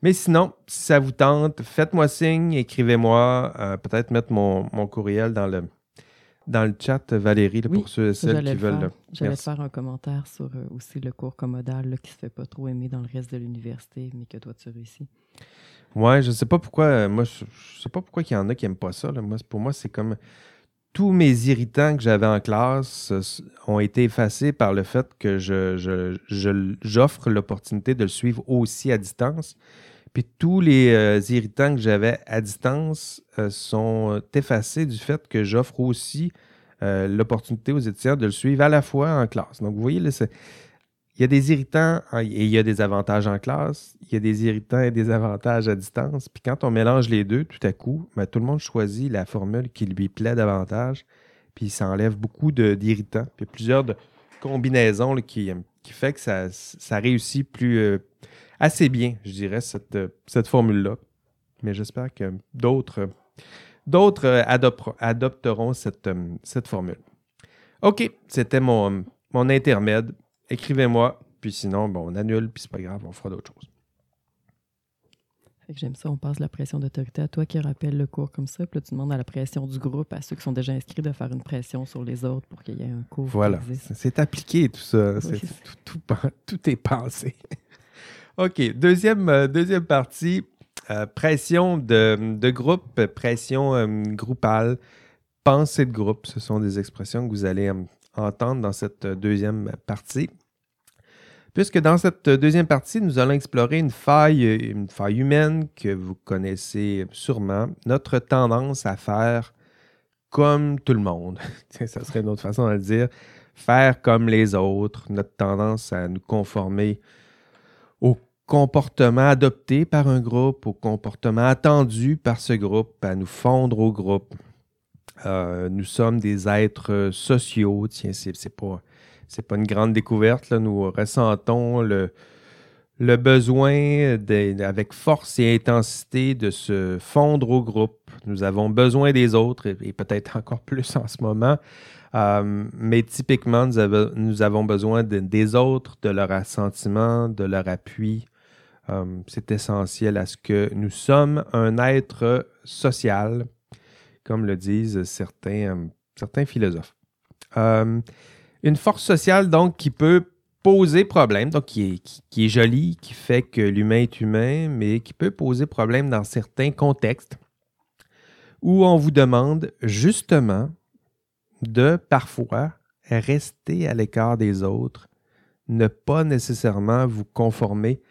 Mais sinon, si ça vous tente, faites-moi signe, écrivez-moi, peut-être mettre mon, mon, courriel dans le, dans le chat, Valérie, pour ceux et celles qui veulent. J'allais faire un commentaire sur euh, aussi le cours commodal qui ne se fait pas trop aimer dans le reste de l'université, mais que toi, tu réussis. Ouais, je sais pas pourquoi. Euh, moi, je, sais pas pourquoi il y en a qui n'aiment pas ça. Moi, pour moi, c'est comme tous mes irritants que j'avais en classe euh, ont été effacés par le fait que je, j'offre l'opportunité de le suivre aussi à distance. Puis tous les euh, irritants que j'avais à distance sont effacés du fait que j'offre aussi l'opportunité aux étudiants de le suivre à la fois en classe. Donc, vous voyez, il y a des irritants et il y a des avantages en classe, il y a des irritants et des avantages à distance. Puis quand on mélange les deux, tout à coup, ben, tout le monde choisit la formule qui lui plaît davantage. Puis ça enlève beaucoup d'irritants. Puis il y a plusieurs combinaisons qui, qui fait que ça, réussit plus assez bien, je dirais, cette, euh, cette formule-là. Mais j'espère que d'autres d'autres euh, adopteront cette, euh, cette formule. OK, c'était mon, mon intermède. Écrivez-moi, puis sinon, bon, on annule, puis c'est pas grave, on fera d'autres choses. J'aime ça, on passe la pression d'autorité à toi qui rappelle le cours comme ça, puis là, tu demandes à la pression du groupe, à ceux qui sont déjà inscrits, de faire une pression sur les autres pour qu'il y ait un cours. Voilà, c'est appliqué tout ça. tout, <laughs> tout, est pensé. OK. Deuxième, deuxième partie. pression de, de, groupe, pression groupale, pensée de groupe. Ce sont des expressions que vous allez entendre dans cette deuxième partie puisque dans cette deuxième partie, nous allons explorer une faille, une faille humaine que vous connaissez sûrement, notre tendance à faire comme tout le monde. <laughs> Ça serait une autre façon de le dire. Faire comme les autres, notre tendance à nous conformer au comportement adopté par un groupe, au comportement attendu par ce groupe, à nous fondre au groupe. Euh, nous sommes des êtres sociaux. Tiens, c'est pas c'est pas une grande découverte. Nous ressentons le, le besoin avec force et intensité de se fondre au groupe. Nous avons besoin des autres et, peut-être <laughs> encore plus en ce moment. Euh, mais typiquement, nous, avons besoin des autres, de leur assentiment, de leur appui. Euh, c'est essentiel à ce que nous sommes un être social, comme le disent certains, euh, certains philosophes. Une force sociale, donc, qui peut poser problème, donc qui est, qui, est jolie, qui fait que l'humain est humain, mais qui peut poser problème dans certains contextes où on vous demande justement de parfois rester à l'écart des autres, ne pas nécessairement vous conformer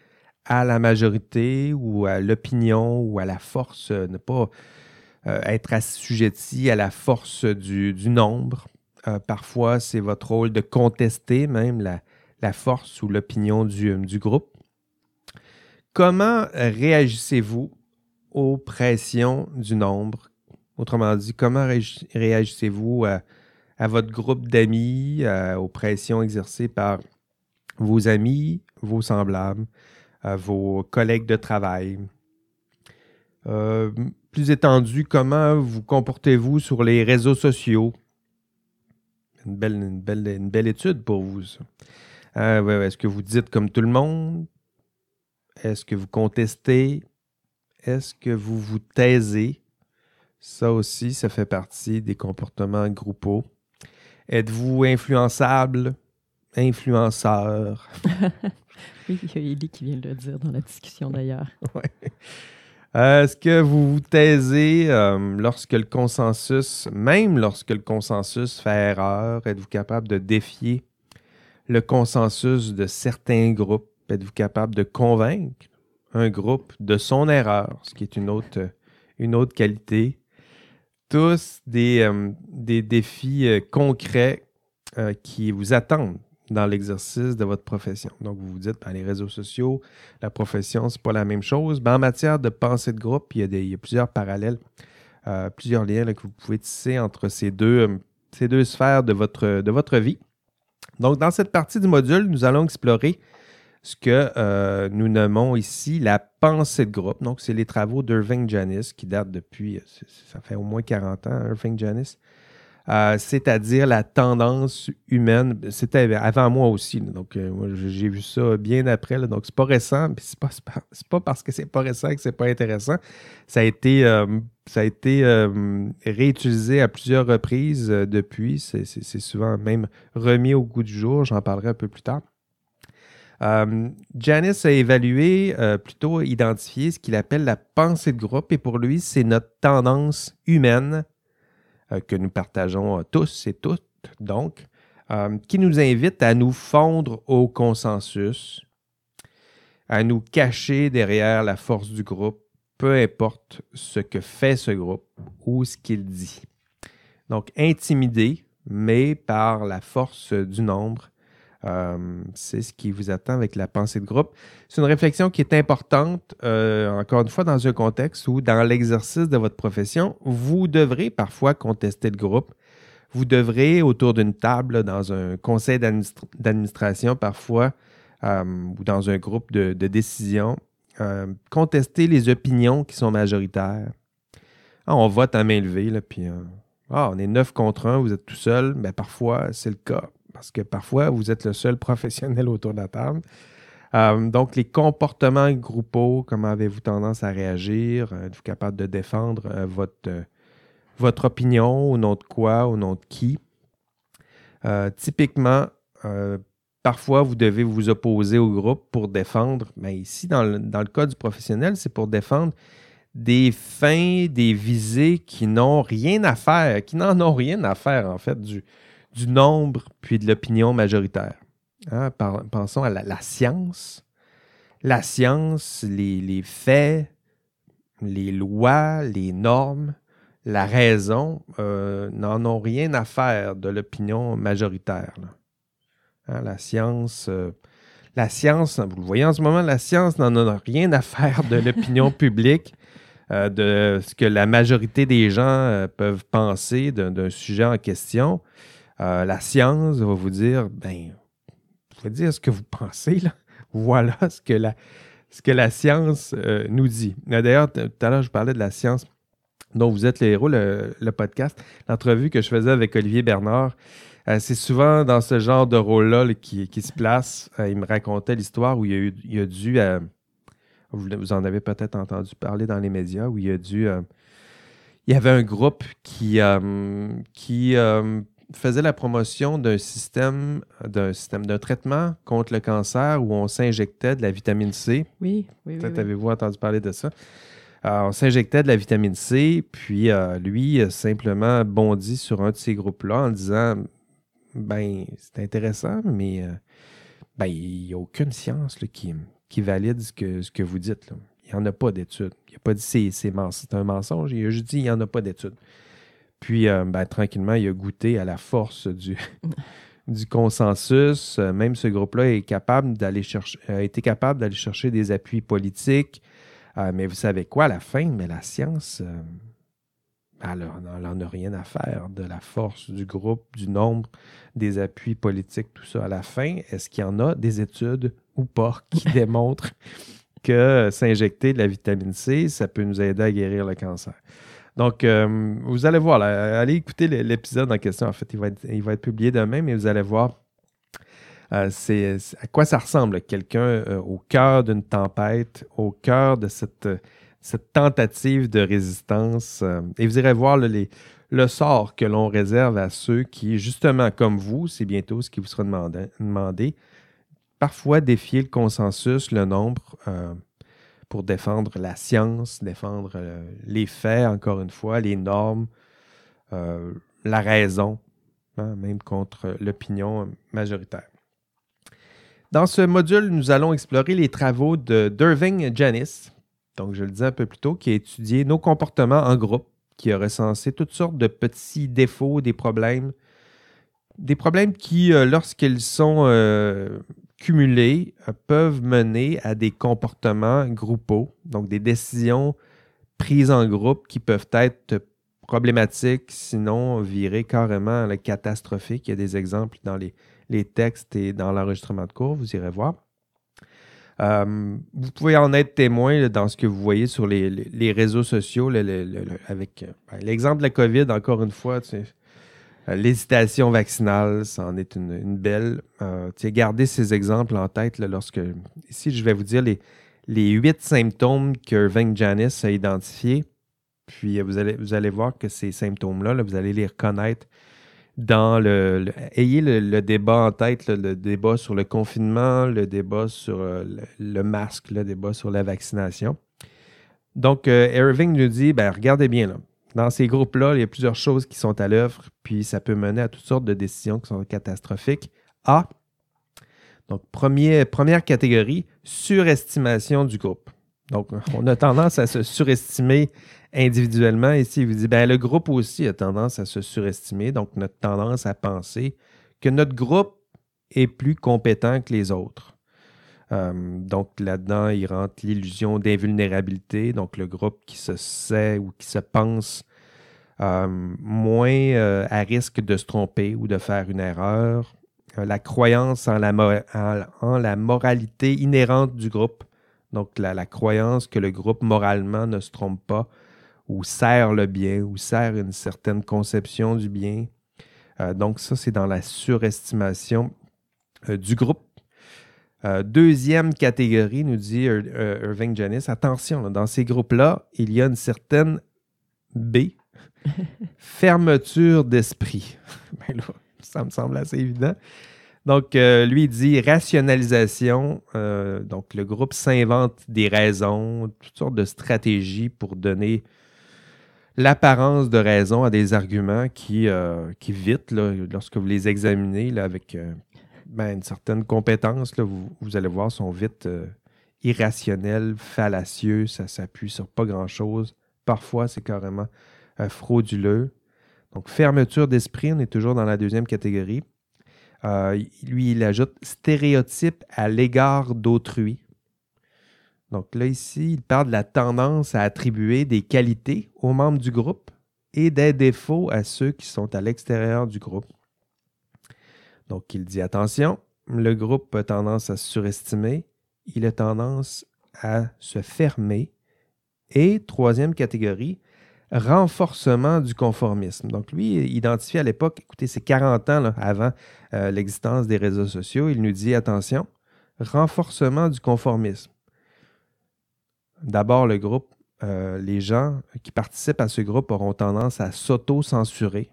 à la majorité ou à l'opinion ou à la force, ne pas euh, être assujetti à la force du nombre. Euh, parfois, c'est votre rôle de contester même la, force ou l'opinion du, du, groupe. Comment réagissez-vous aux pressions du nombre? Autrement dit, comment réagissez-vous à, votre groupe d'amis, aux pressions exercées par vos amis, vos semblables, vos collègues de travail? Euh, plus étendu, comment vous comportez-vous sur les réseaux sociaux? Une belle, une belle, une belle étude pour vous. Euh, est-ce que vous dites comme tout le monde? Est-ce que vous contestez? Est-ce que vous vous taisez? Ça aussi, ça fait partie des comportements groupaux. Êtes-vous influençable? Influenceur? <laughs> oui, il y a Ellie qui vient de le dire dans la discussion d'ailleurs. <laughs> ouais. Euh, est-ce que vous vous taisez euh, lorsque le consensus, même lorsque le consensus fait erreur, êtes-vous capable de défier le consensus de certains groupes? Êtes-vous capable de convaincre un groupe de son erreur, ce qui est une autre, qualité? Tous des, euh, des défis concrets qui vous attendent dans l'exercice de votre profession. Donc, vous vous dites, ben, les réseaux sociaux, la profession, c'est pas la même chose. Ben, en matière de pensée de groupe, il y a, plusieurs parallèles, euh, plusieurs liens que vous pouvez tisser entre ces deux, euh, ces deux sphères de votre, de votre vie. Donc, dans cette partie du module, nous allons explorer ce que euh, nous nommons ici la pensée de groupe. Donc, c'est les travaux d'Irving Janis qui datent depuis, ça fait au moins 40 ans, Irving Janis. Euh, c'est-à-dire la tendance humaine. C'était avant moi aussi. donc, euh, j'ai vu ça bien après. donc, c'est pas récent, mais c'est pas, pas, parce que c'est pas récent que c'est pas intéressant. Ça a été, euh, réutilisé à plusieurs reprises depuis. C'est souvent même remis au goût du jour. J'en parlerai un peu plus tard. Janice a évalué, plutôt identifié ce qu'il appelle la pensée de groupe, et pour lui, c'est notre tendance humaine que nous partageons euh, tous et toutes, donc, euh, qui nous invite à nous fondre au consensus, à nous cacher derrière la force du groupe, peu importe ce que fait ce groupe ou ce qu'il dit. Donc, intimider, mais par la force du nombre, euh, c'est ce qui vous attend avec la pensée de groupe. C'est une réflexion qui est importante, euh, encore une fois, dans un contexte où, dans l'exercice de votre profession, vous devrez parfois contester le groupe. Vous devrez, autour d'une table, dans un conseil d'administration parfois, euh, ou dans un groupe de, décision, contester les opinions qui sont majoritaires. Ah, on vote à main levée, là, puis ah, on est neuf contre un, vous êtes tout seul, mais parfois c'est le cas parce que parfois, vous êtes le seul <laughs> professionnel autour de la table. Euh, donc, les comportements groupaux, comment avez-vous tendance à réagir? Euh, êtes-vous capable de défendre euh, votre, votre opinion au nom de quoi, au nom de qui? typiquement, parfois, vous devez vous opposer au groupe pour défendre. Mais ici, dans le, dans le cas du professionnel, c'est pour défendre des fins, des visées qui n'ont rien à faire, qui n'en ont rien à faire, en fait, du, du nombre puis de l'opinion majoritaire. Hein, pensons à la, science. La science, les, faits, les lois, les normes, la raison euh, n'en ont rien à faire de l'opinion majoritaire. Hein, la science, euh, la science, vous le voyez en ce moment, la science n'en a rien à faire de l'opinion <laughs> publique, euh, de ce que la majorité des gens peuvent penser d'un sujet en question. La science va vous dire, ben, dire ce que vous pensez. Là. <laughs> Voilà ce que la, science euh, nous dit. D'ailleurs, tout à l'heure, je parlais de la science dont vous êtes les héros, le, podcast. L'entrevue que je faisais avec Olivier Bernard, euh, c'est souvent dans ce genre de rôle-là qui, se place. Euh, il me racontait l'histoire où il a, eu, il a dû, vous, en avez peut-être entendu parler dans les médias, où il a dû il y avait un groupe qui faisait la promotion d'un système, d'un système, d'un traitement contre le cancer où on s'injectait de la vitamine C. Oui, oui, Peut-être avez-vous entendu parler de ça. Alors, on s'injectait de la vitamine C, puis euh, lui a simplement bondi sur un de ces groupes-là en disant Ben, c'est intéressant, mais euh, ben, il n'y a aucune science qui, qui valide ce que, ce que vous dites. Il n'y en a pas d'études. Il n'a pas dit c'est, c'est, c'est un mensonge. Il a juste dit il n'y en a pas d'études. Puis, euh, ben, tranquillement, il a goûté à la force du, <laughs> du consensus. Euh, même ce groupe-là est capable d'aller chercher, a été capable d'aller chercher des appuis politiques. Euh, mais vous savez quoi, à la fin, mais la science, elle n'en a rien à faire de la force du groupe, du nombre, des appuis politiques, tout ça. À la fin, est-ce qu'il y en a des études ou pas qui <laughs> démontrent que s'injecter de la vitamine C, ça peut nous aider à guérir le cancer? Donc, euh, vous allez voir, allez écouter l'épisode en question. En fait, il va être, publié demain, mais vous allez voir euh, à quoi ça ressemble, quelqu'un euh, au cœur d'une tempête, au cœur de cette, tentative de résistance. et vous irez voir le sort que l'on réserve à ceux qui, justement, comme vous, c'est bientôt ce qui vous sera demandé, demandé parfois défier le consensus, le nombre pour défendre la science, défendre euh, les faits, encore une fois, les normes, euh, la raison, hein, même contre l'opinion majoritaire. Dans ce module, nous allons explorer les travaux de d'Irving Janis, donc je le disais un peu plus tôt, qui a étudié nos comportements en groupe, qui a recensé toutes sortes de petits défauts, des problèmes, des problèmes qui, euh, lorsqu'ils sont cumulés euh, peuvent mener à des comportements groupaux, donc des décisions prises en groupe qui peuvent être problématiques, sinon virer carrément à la catastrophique. Il y a des exemples dans les, textes et dans l'enregistrement de cours, vous irez voir. Euh, vous pouvez en être témoin dans ce que vous voyez sur les, réseaux sociaux avec euh, ben, l'exemple de la COVID, encore une fois. Euh, l'hésitation vaccinale, c'en est une, belle. Euh, gardez ces exemples en tête lorsque. Ici, je vais vous dire les, les huit symptômes que Irving Janis a identifiés. Puis euh, vous allez, vous allez voir que ces symptômes-là, vous allez les reconnaître dans le. ayez le, débat en tête, le débat sur le confinement, le débat sur le, masque, le débat sur la vaccination. Donc, Irving nous dit ben, regardez bien, là, dans ces groupes-là, il y a plusieurs choses qui sont à l'œuvre, puis ça peut mener à toutes sortes de décisions qui sont catastrophiques. A. Donc, première catégorie, surestimation du groupe. Donc, <laughs> on a tendance à se surestimer individuellement. Ici, il vous dit, ben, le groupe aussi a tendance à se surestimer. Donc, notre tendance à penser que notre groupe est plus compétent que les autres. Euh, donc là-dedans, il rentre l'illusion d'invulnérabilité, donc le groupe qui se sait ou qui se pense euh, moins euh, à risque de se tromper ou de faire une erreur, la croyance en la, en, la, moralité inhérente du groupe, donc la, croyance que le groupe moralement ne se trompe pas ou sert le bien ou sert une certaine conception du bien. donc ça, c'est dans la surestimation du groupe euh, deuxième catégorie, nous dit Irving Janis, attention, dans ces groupes-là, il y a une certaine B, <laughs> fermeture d'esprit. <laughs> Ben ça me semble assez évident. Donc, euh, lui, il dit rationalisation. Euh, donc, le groupe s'invente des raisons, toutes sortes de stratégies pour donner l'apparence de raison à des arguments qui, euh, qui vite, lorsque vous les examinez avec ben, une certaine compétence, vous, vous, allez voir, sont vite irrationnels, fallacieux, ça s'appuie sur pas grand-chose. Parfois, c'est carrément frauduleux. Donc, fermeture d'esprit, on est toujours dans la deuxième catégorie. Euh, lui, il ajoute stéréotype à l'égard d'autrui. Donc là, ici, il parle de la tendance à attribuer des qualités aux membres du groupe et des défauts à ceux qui sont à l'extérieur du groupe. Donc, il dit attention, le groupe a tendance à se surestimer, il a tendance à se fermer. Et troisième catégorie, renforcement du conformisme. Donc, lui, identifié à l'époque, écoutez, c'est 40 ans avant euh, l'existence des réseaux sociaux, il nous dit attention, renforcement du conformisme. D'abord, le groupe, euh, les gens qui participent à ce groupe auront tendance à s'auto-censurer.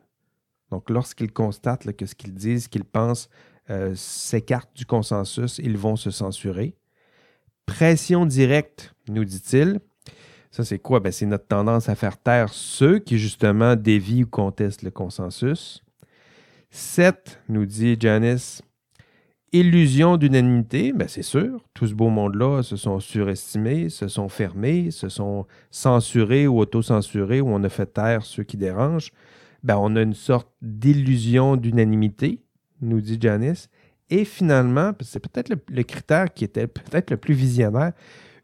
Donc, lorsqu'ils constatent que ce qu'ils disent, qu'ils pensent euh, s'écarte du consensus, ils vont se censurer. Pression directe, nous dit-il. Ça, c'est quoi? Ben, c'est notre tendance à faire taire ceux qui, justement, dévient ou contestent le consensus. 7, nous dit Janice, illusion d'unanimité. Ben, c'est sûr, tout ce beau monde-là se sont surestimés, se sont fermés, se sont censurés ou autocensurés, ou on a fait taire ceux qui dérangent. Ben, on a une sorte d'illusion d'unanimité, nous dit Janice. Et finalement, c'est peut-être le, critère qui était peut-être le plus visionnaire,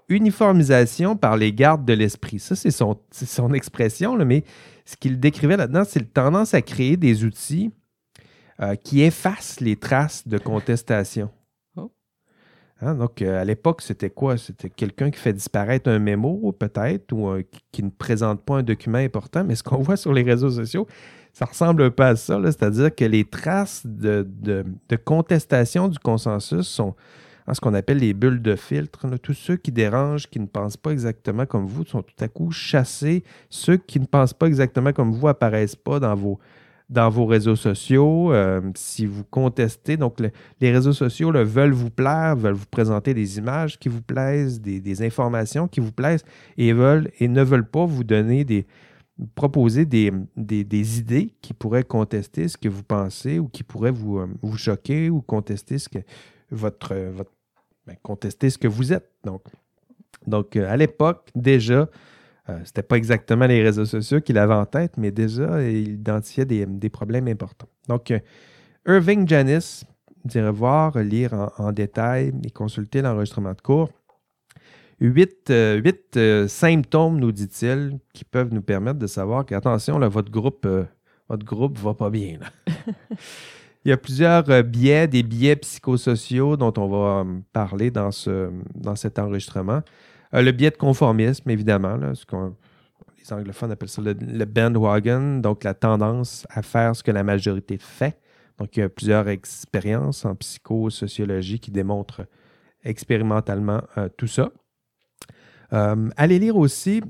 uniformisation par les gardes de l'esprit. Ça, c'est son, expression, mais ce qu'il décrivait là-dedans, c'est la tendance à créer des outils euh, qui effacent les traces de contestation. Hein, donc, euh, à l'époque, c'était quoi? C'était quelqu'un qui fait disparaître un mémo, peut-être, ou qui, ne présente pas un document important. Mais ce qu'on <laughs> voit sur les réseaux sociaux, ça ressemble un peu à ça. C'est-à-dire que les traces de, de contestation du consensus sont, ce qu'on appelle les bulles de filtre. Tous ceux qui dérangent, qui ne pensent pas exactement comme vous, sont tout à coup chassés. Ceux qui ne pensent pas exactement comme vous apparaissent pas dans vos, dans vos réseaux sociaux. Euh, si vous contestez, donc les réseaux sociaux veulent vous plaire, veulent vous présenter des images qui vous plaisent, des, informations qui vous plaisent et, veulent, et ne veulent pas vous donner des proposer des, des, idées qui pourraient contester ce que vous pensez ou qui pourraient vous, euh, vous choquer ou contester ce que votre, votre ben, contester ce que vous êtes. Donc, donc euh, à l'époque, déjà, euh, ce n'était pas exactement les réseaux sociaux qu'il avait en tête, mais déjà, il identifiait des, problèmes importants. Donc, euh, Irving Janis, dirait voir, lire en, détail et consulter l'enregistrement de cours. Huit, symptômes, nous dit-il, qui peuvent nous permettre de savoir qu'attention, votre groupe votre groupe va pas bien. <laughs> Il y a plusieurs euh, biais, des biais psychosociaux dont on va euh, parler dans, ce, dans cet enregistrement. Euh, le biais de conformisme, évidemment, ce les anglophones appellent ça le, bandwagon, donc la tendance à faire ce que la majorité fait. Donc, il y a plusieurs expériences en psychosociologie qui démontrent expérimentalement tout ça. allez lire aussi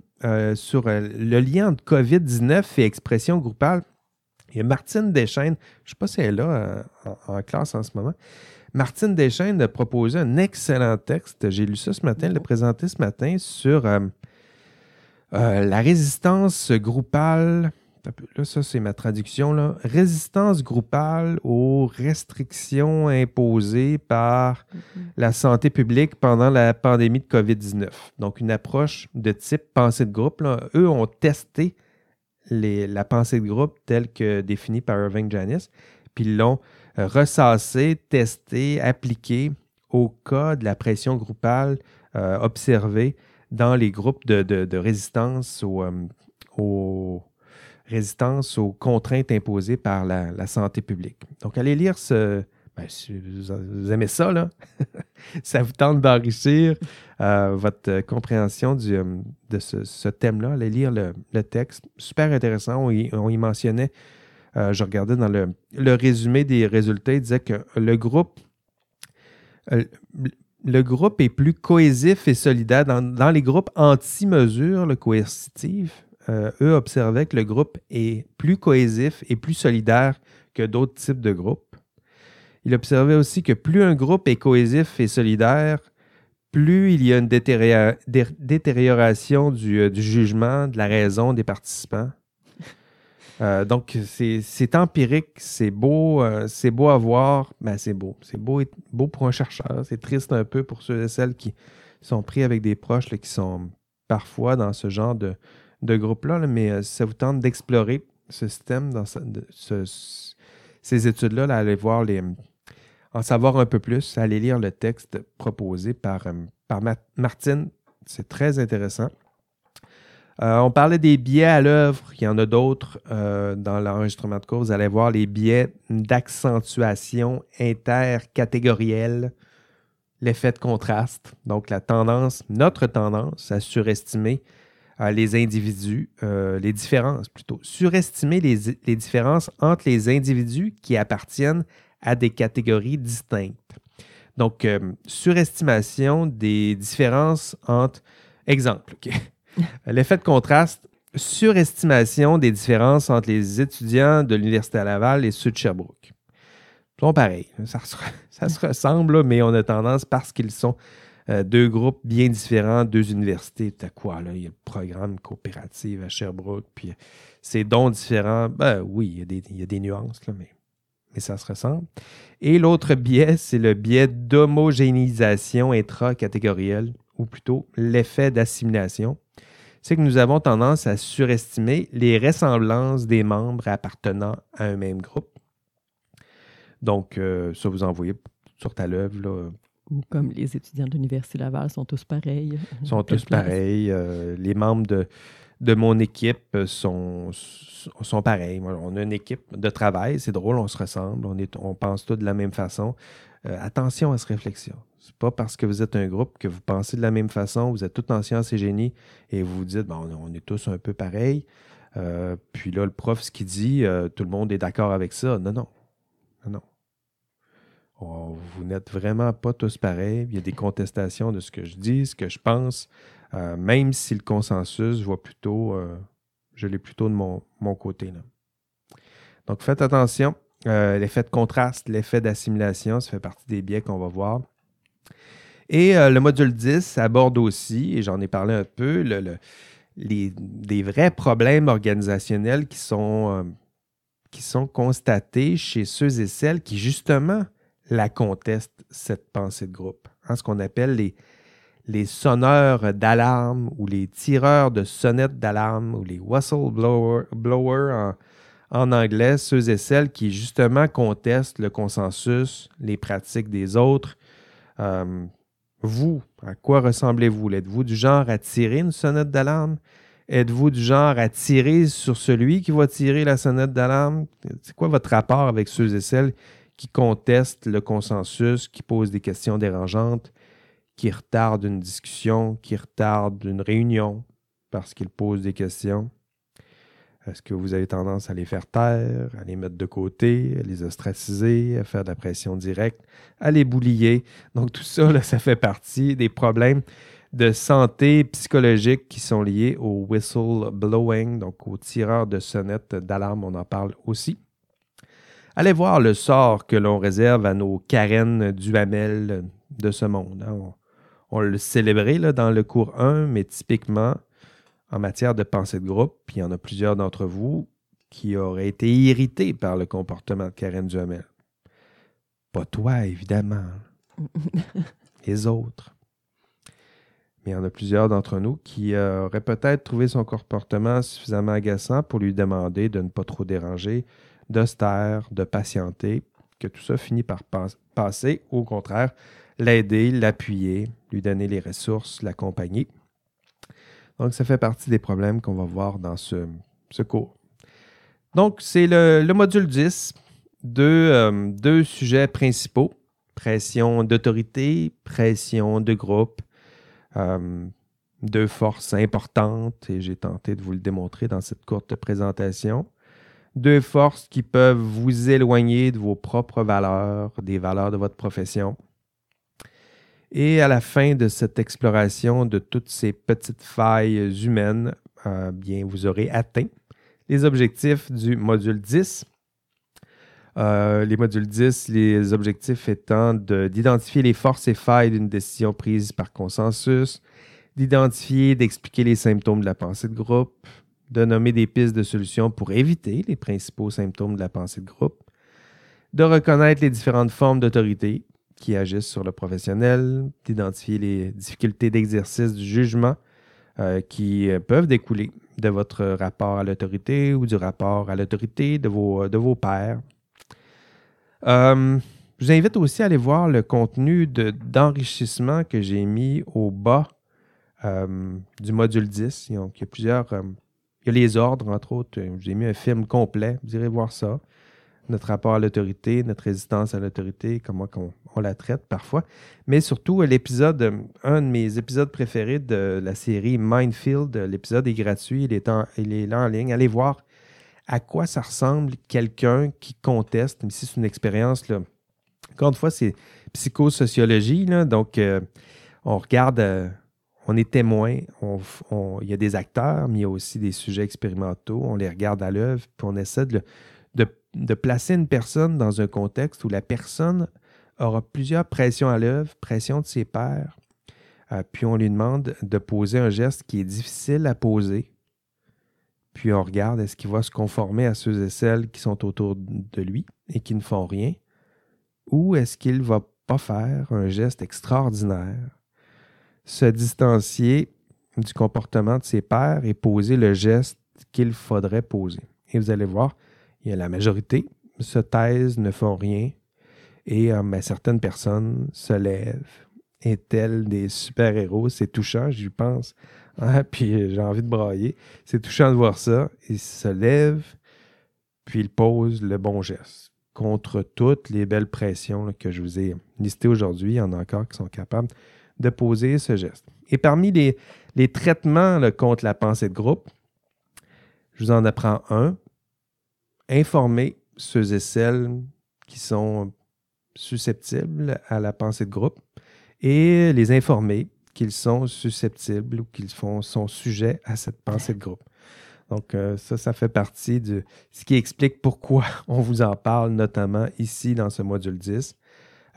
sur le lien entre COVID-19 et expression groupale. Il y a Martine Deschaines, je ne sais pas si elle est là euh, en, classe en ce moment. Martine Deschaines a proposé un excellent texte. J'ai lu ça ce matin, elle l'a présenté ce matin sur euh, euh, la résistance groupale. Là, ça, c'est ma traduction. Là. Résistance groupale aux restrictions imposées par mm-hmm. la santé publique pendant la pandémie de COVID-19. Donc, une approche de type pensée de groupe. Eux ont testé la pensée de groupe telle que définie par Irving Janis, puis ils l'ont euh, ressassé, testé, appliqué au cas de la pression groupale euh, observée dans les groupes de, résistance aux, euh, résistance aux contraintes imposées par la santé publique. Donc, allez lire ce, ben, si vous aimez ça, là, <laughs> ça vous tente d'enrichir votre compréhension du, de ce, thème-là. Allez lire le, texte. Super intéressant. On y, mentionnait, euh, je regardais dans le, résumé des résultats, il disait que le groupe, le groupe est plus cohésif et solidaire. Dans, les groupes anti-mesures coercitives, eux observaient que le groupe est plus cohésif et plus solidaire que d'autres types de groupes. Il observait aussi que plus un groupe est cohésif et solidaire, plus il y a une détérioration du, du, jugement, de la raison des participants. Euh, donc, c'est empirique, c'est beau, euh, c'est beau à voir, mais c'est beau. C'est beau, beau pour un chercheur. C'est triste un peu pour ceux et celles qui sont pris avec des proches qui sont parfois dans ce genre de, de groupe-là, mais euh, ça vous tente d'explorer ce système, ces études-là, allez voir les, en savoir un peu plus, allez lire le texte proposé par, par Martine. C'est très intéressant. Euh, on parlait des biais à l'œuvre. Il y en a d'autres euh, dans l'enregistrement de cours. Vous allez voir les biais d'accentuation intercatégorielle, l'effet de contraste. Donc, la tendance, notre tendance à surestimer euh, les individus, les différences plutôt. Surestimer les, les, différences entre les individus qui appartiennent à des catégories distinctes. Donc, surestimation des différences entre. Exemple, OK. L'effet de contraste, surestimation des différences entre les étudiants de l'Université à Laval et ceux de Sherbrooke. Ils sont pareils. Ça se, ressemble, mais on a tendance, parce qu'ils sont euh, deux groupes bien différents, deux universités. T'as quoi, là? Il y a le programme coopératif à Sherbrooke, puis c'est dons différents. Ben oui, il y a des, nuances, mais, mais ça se ressemble. Et l'autre biais, c'est le biais d'homogénéisation intracatégorielle, ou plutôt l'effet d'assimilation c'est que nous avons tendance à surestimer les ressemblances des membres appartenant à un même groupe. Donc, euh, ça, vous envoyez sur ta l'œuvre. Ou comme les étudiants de l'Université Laval sont tous pareils. Ils sont tous pareils. Euh, les membres de, de mon équipe sont, sont pareils. On a une équipe de travail, c'est drôle, on se ressemble, on, est, on pense tous de la même façon. Euh, attention à cette réflexion. C'est pas parce que vous êtes un groupe que vous pensez de la même façon, vous êtes tous en sciences et génie et vous vous dites, bon, on est tous un peu pareils. Euh, puis là, le prof, ce qu'il dit, euh, tout le monde est d'accord avec ça. Non, non. Non, non. vous n'êtes vraiment pas tous pareils. Il y a des contestations de ce que je dis, ce que je pense, même si le consensus, je plutôt, je l'ai plutôt de mon, mon côté. Là. Donc, faites attention. Euh, l'effet de contraste, l'effet d'assimilation, ça fait partie des biais qu'on va voir. Et euh, le module 10 aborde aussi, et j'en ai parlé un peu, les, des vrais problèmes organisationnels qui sont, euh, qui sont constatés chez ceux et celles qui, justement, la contestent, cette pensée de groupe. Hein, ce qu'on appelle les, les sonneurs d'alarme ou les tireurs de sonnettes d'alarme ou les whistleblowers en, en anglais, ceux et celles qui justement contestent le consensus, les pratiques des autres. Euh, vous, à quoi ressemblez-vous? Êtes-vous du genre à tirer une sonnette d'alarme? Êtes-vous du genre à tirer sur celui qui va tirer la sonnette d'alarme? C'est quoi votre rapport avec ceux et celles qui contestent le consensus, qui posent des questions dérangeantes, qui retardent une discussion, qui retardent une réunion parce qu'ils posent des questions? Est-ce que vous avez tendance à les faire taire, à les mettre de côté, à les ostraciser, à faire de la pression directe, à les boulier? Donc tout ça, ça fait partie des problèmes de santé psychologique qui sont liés au whistleblowing, donc au tireur de sonnette d'alarme, on en parle aussi. Allez voir le sort que l'on réserve à nos Karen Duhamel de ce monde. Hein. On, le célébrait dans le cours 1, mais typiquement, en matière de pensée de groupe, puis il y en a plusieurs d'entre vous qui auraient été irrités par le comportement de Karen Duhamel. Pas toi, évidemment. <laughs> Les autres. Mais il y en a plusieurs d'entre nous qui euh, auraient peut-être trouvé son comportement suffisamment agaçant pour lui demander de ne pas trop déranger, de se taire, de patienter, que tout ça finit par passer, au contraire, l'aider, l'appuyer, lui donner les ressources, l'accompagner. Donc, ça fait partie des problèmes qu'on va voir dans ce, cours. Donc, c'est le, module 10, euh, deux, sujets principaux, pression d'autorité, pression de groupe, euh, deux forces importantes, et j'ai tenté de vous le démontrer dans cette courte présentation. Deux forces qui peuvent vous éloigner de vos propres valeurs, des valeurs de votre profession. Et à la fin de cette exploration de toutes ces petites failles humaines, euh, bien, vous aurez atteint les objectifs du module 10. les modules 10, les objectifs étant d'identifier les forces et failles d'une décision prise par consensus, d'identifier, d'expliquer les symptômes de la pensée de groupe, de nommer des pistes de solutions pour éviter les principaux symptômes de la pensée de groupe, de reconnaître les différentes formes d'autorité qui agissent sur le professionnel, d'identifier les difficultés d'exercice du jugement euh, qui euh, peuvent découler de votre rapport à l'autorité ou du rapport à l'autorité de vos, de vos pairs. Euh, je vous invite aussi à aller voir le contenu d'enrichissement que j'ai mis au bas du module 10. il y a plusieurs. il y a les ordres, entre autres. J'ai mis un film complet. Vous irez voir ça notre rapport à l'autorité, notre résistance à l'autorité, comment on, la traite parfois. Mais surtout, l'épisode, un de mes épisodes préférés de la série Mindfield, l'épisode est gratuit, il est, il est là en ligne. Allez voir à quoi ça ressemble quelqu'un qui conteste, même si c'est une expérience, là. encore une fois, c'est psychosociologie, là, donc euh, on regarde, euh, on est témoin, il y a des acteurs, mais il y a aussi des sujets expérimentaux, on les regarde à l'œuvre, puis on essaie de, de de placer une personne dans un contexte où la personne aura plusieurs pressions à l'œuvre, pression de ses pairs, euh, puis on lui demande de poser un geste qui est difficile à poser, puis on regarde est-ce qu'il va se conformer à ceux et celles qui sont autour de lui et qui ne font rien, ou est-ce qu'il va pas faire un geste extraordinaire, se distancier du comportement de ses pairs et poser le geste qu'il faudrait poser. Et vous allez voir, il y a la majorité se taisent, ne font rien, et euh, certaines personnes se lèvent, et tels des super-héros. C'est touchant, j'y pense. Hein, <laughs> puis j'ai envie de brailler. C'est touchant de voir ça. Ils se lèvent, puis ils posent le bon geste. Contre toutes les belles pressions que je vous ai listées aujourd'hui, il y en a encore qui sont capables de poser ce geste. Et parmi les, les traitements contre la pensée de groupe, je vous en apprends un informer ceux et celles qui sont susceptibles à la pensée de groupe et les informer qu'ils sont susceptibles ou qu'ils sont sujets à cette pensée de groupe. Donc, euh, ça, ça fait partie de ce qui explique pourquoi <laughs> on vous en parle, notamment ici dans ce module 10,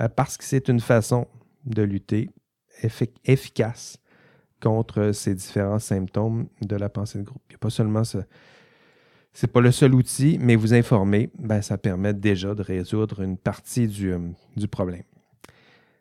euh, parce que c'est une façon de lutter efficace contre ces différents symptômes de la pensée de groupe. Il n'y a pas seulement ce, n'est pas le seul outil, mais vous informer, ben, ça permet déjà de résoudre une partie du, euh, du problème.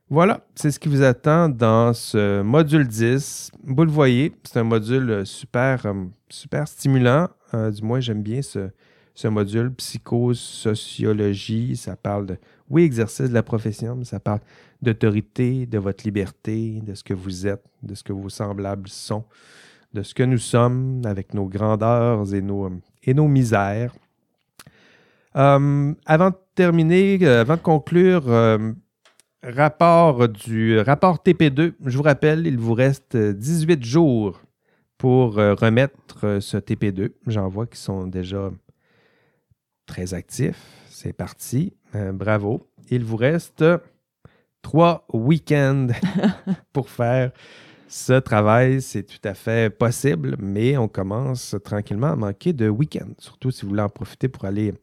Voilà, c'est ce qui vous attend dans ce module 10. Vous le voyez, c'est un module super, euh, super stimulant. Euh, du moins, j'aime bien ce, ce module psychosociologie. Ça parle de, oui, exercice de la profession, mais ça parle d'autorité, de votre liberté, de ce que vous êtes, de ce que vos semblables sont, de ce que nous sommes avec nos grandeurs et nos, et nos misères. Euh, avant de terminer, euh, avant de conclure, euh, rapport du rapport TP2, je vous rappelle, il vous reste 18 jours pour remettre ce TP2. J'en vois qui sont déjà très actifs. C'est parti. bravo. Il vous reste trois week-ends <laughs> pour faire ce travail, c'est tout à fait possible, mais on commence tranquillement à manquer de week-end, surtout si vous voulez en profiter pour aller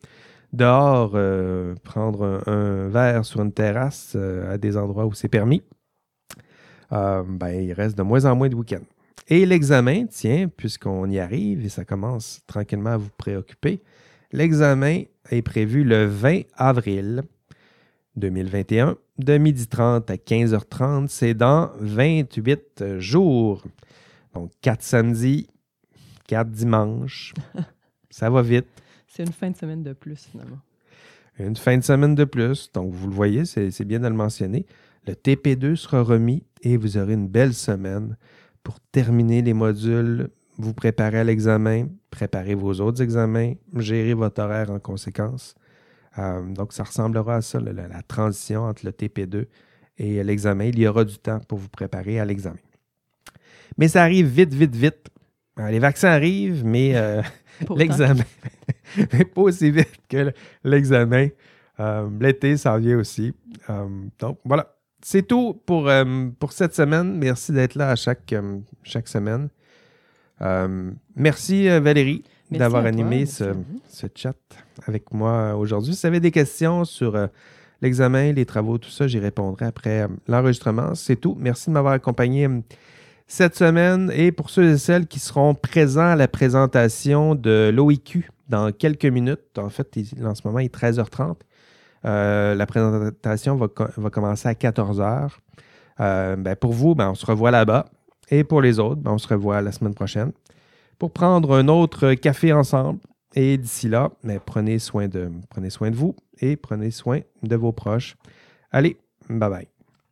dehors, euh, prendre un, verre sur une terrasse euh, à des endroits où c'est permis. Euh, ben, il reste de moins en moins de week-end. Et l'examen, tiens, puisqu'on y arrive et ça commence tranquillement à vous préoccuper, l'examen est prévu le 20 avril 2021 de 12h30 à 15h30. C'est dans 28 jours. Donc, 4 samedis, 4 dimanches. <laughs> Ça va vite. C'est une fin de semaine de plus, finalement. Une fin de semaine de plus. Donc, vous le voyez, c'est bien de le mentionner. Le TP2 sera remis et vous aurez une belle semaine pour terminer les modules, vous préparer à l'examen, préparer vos autres examens, gérer votre horaire en conséquence. Euh, donc, ça ressemblera à ça, la, transition entre le TP2 et l'examen. Il y aura du temps pour vous préparer à l'examen. Mais ça arrive vite, vite, vite. Euh, les vaccins arrivent, mais euh, <laughs> <laughs> l'examen, <laughs> pas aussi vite que l'examen. L'été, ça vient aussi. donc, voilà. C'est tout pour, pour cette semaine. Merci d'être là à chaque, chaque semaine. merci, Valérie d'avoir animé ce, ce, chat avec moi aujourd'hui. Si vous avez des questions sur euh, l'examen, les travaux, tout ça, j'y répondrai après euh, l'enregistrement. C'est tout. Merci de m'avoir accompagné euh, cette semaine et pour ceux et celles qui seront présents à la présentation de l'OIQ dans quelques minutes. En fait, en ce moment, il est 13h30. la présentation va, va, commencer à 14h. Ben, pour vous, ben, on se revoit là-bas. Et pour les autres, ben, on se revoit la semaine prochaine pour prendre un autre café ensemble. Et d'ici là, mais prenez soin de, prenez soin de vous et prenez soin de vos proches. Allez, bye bye.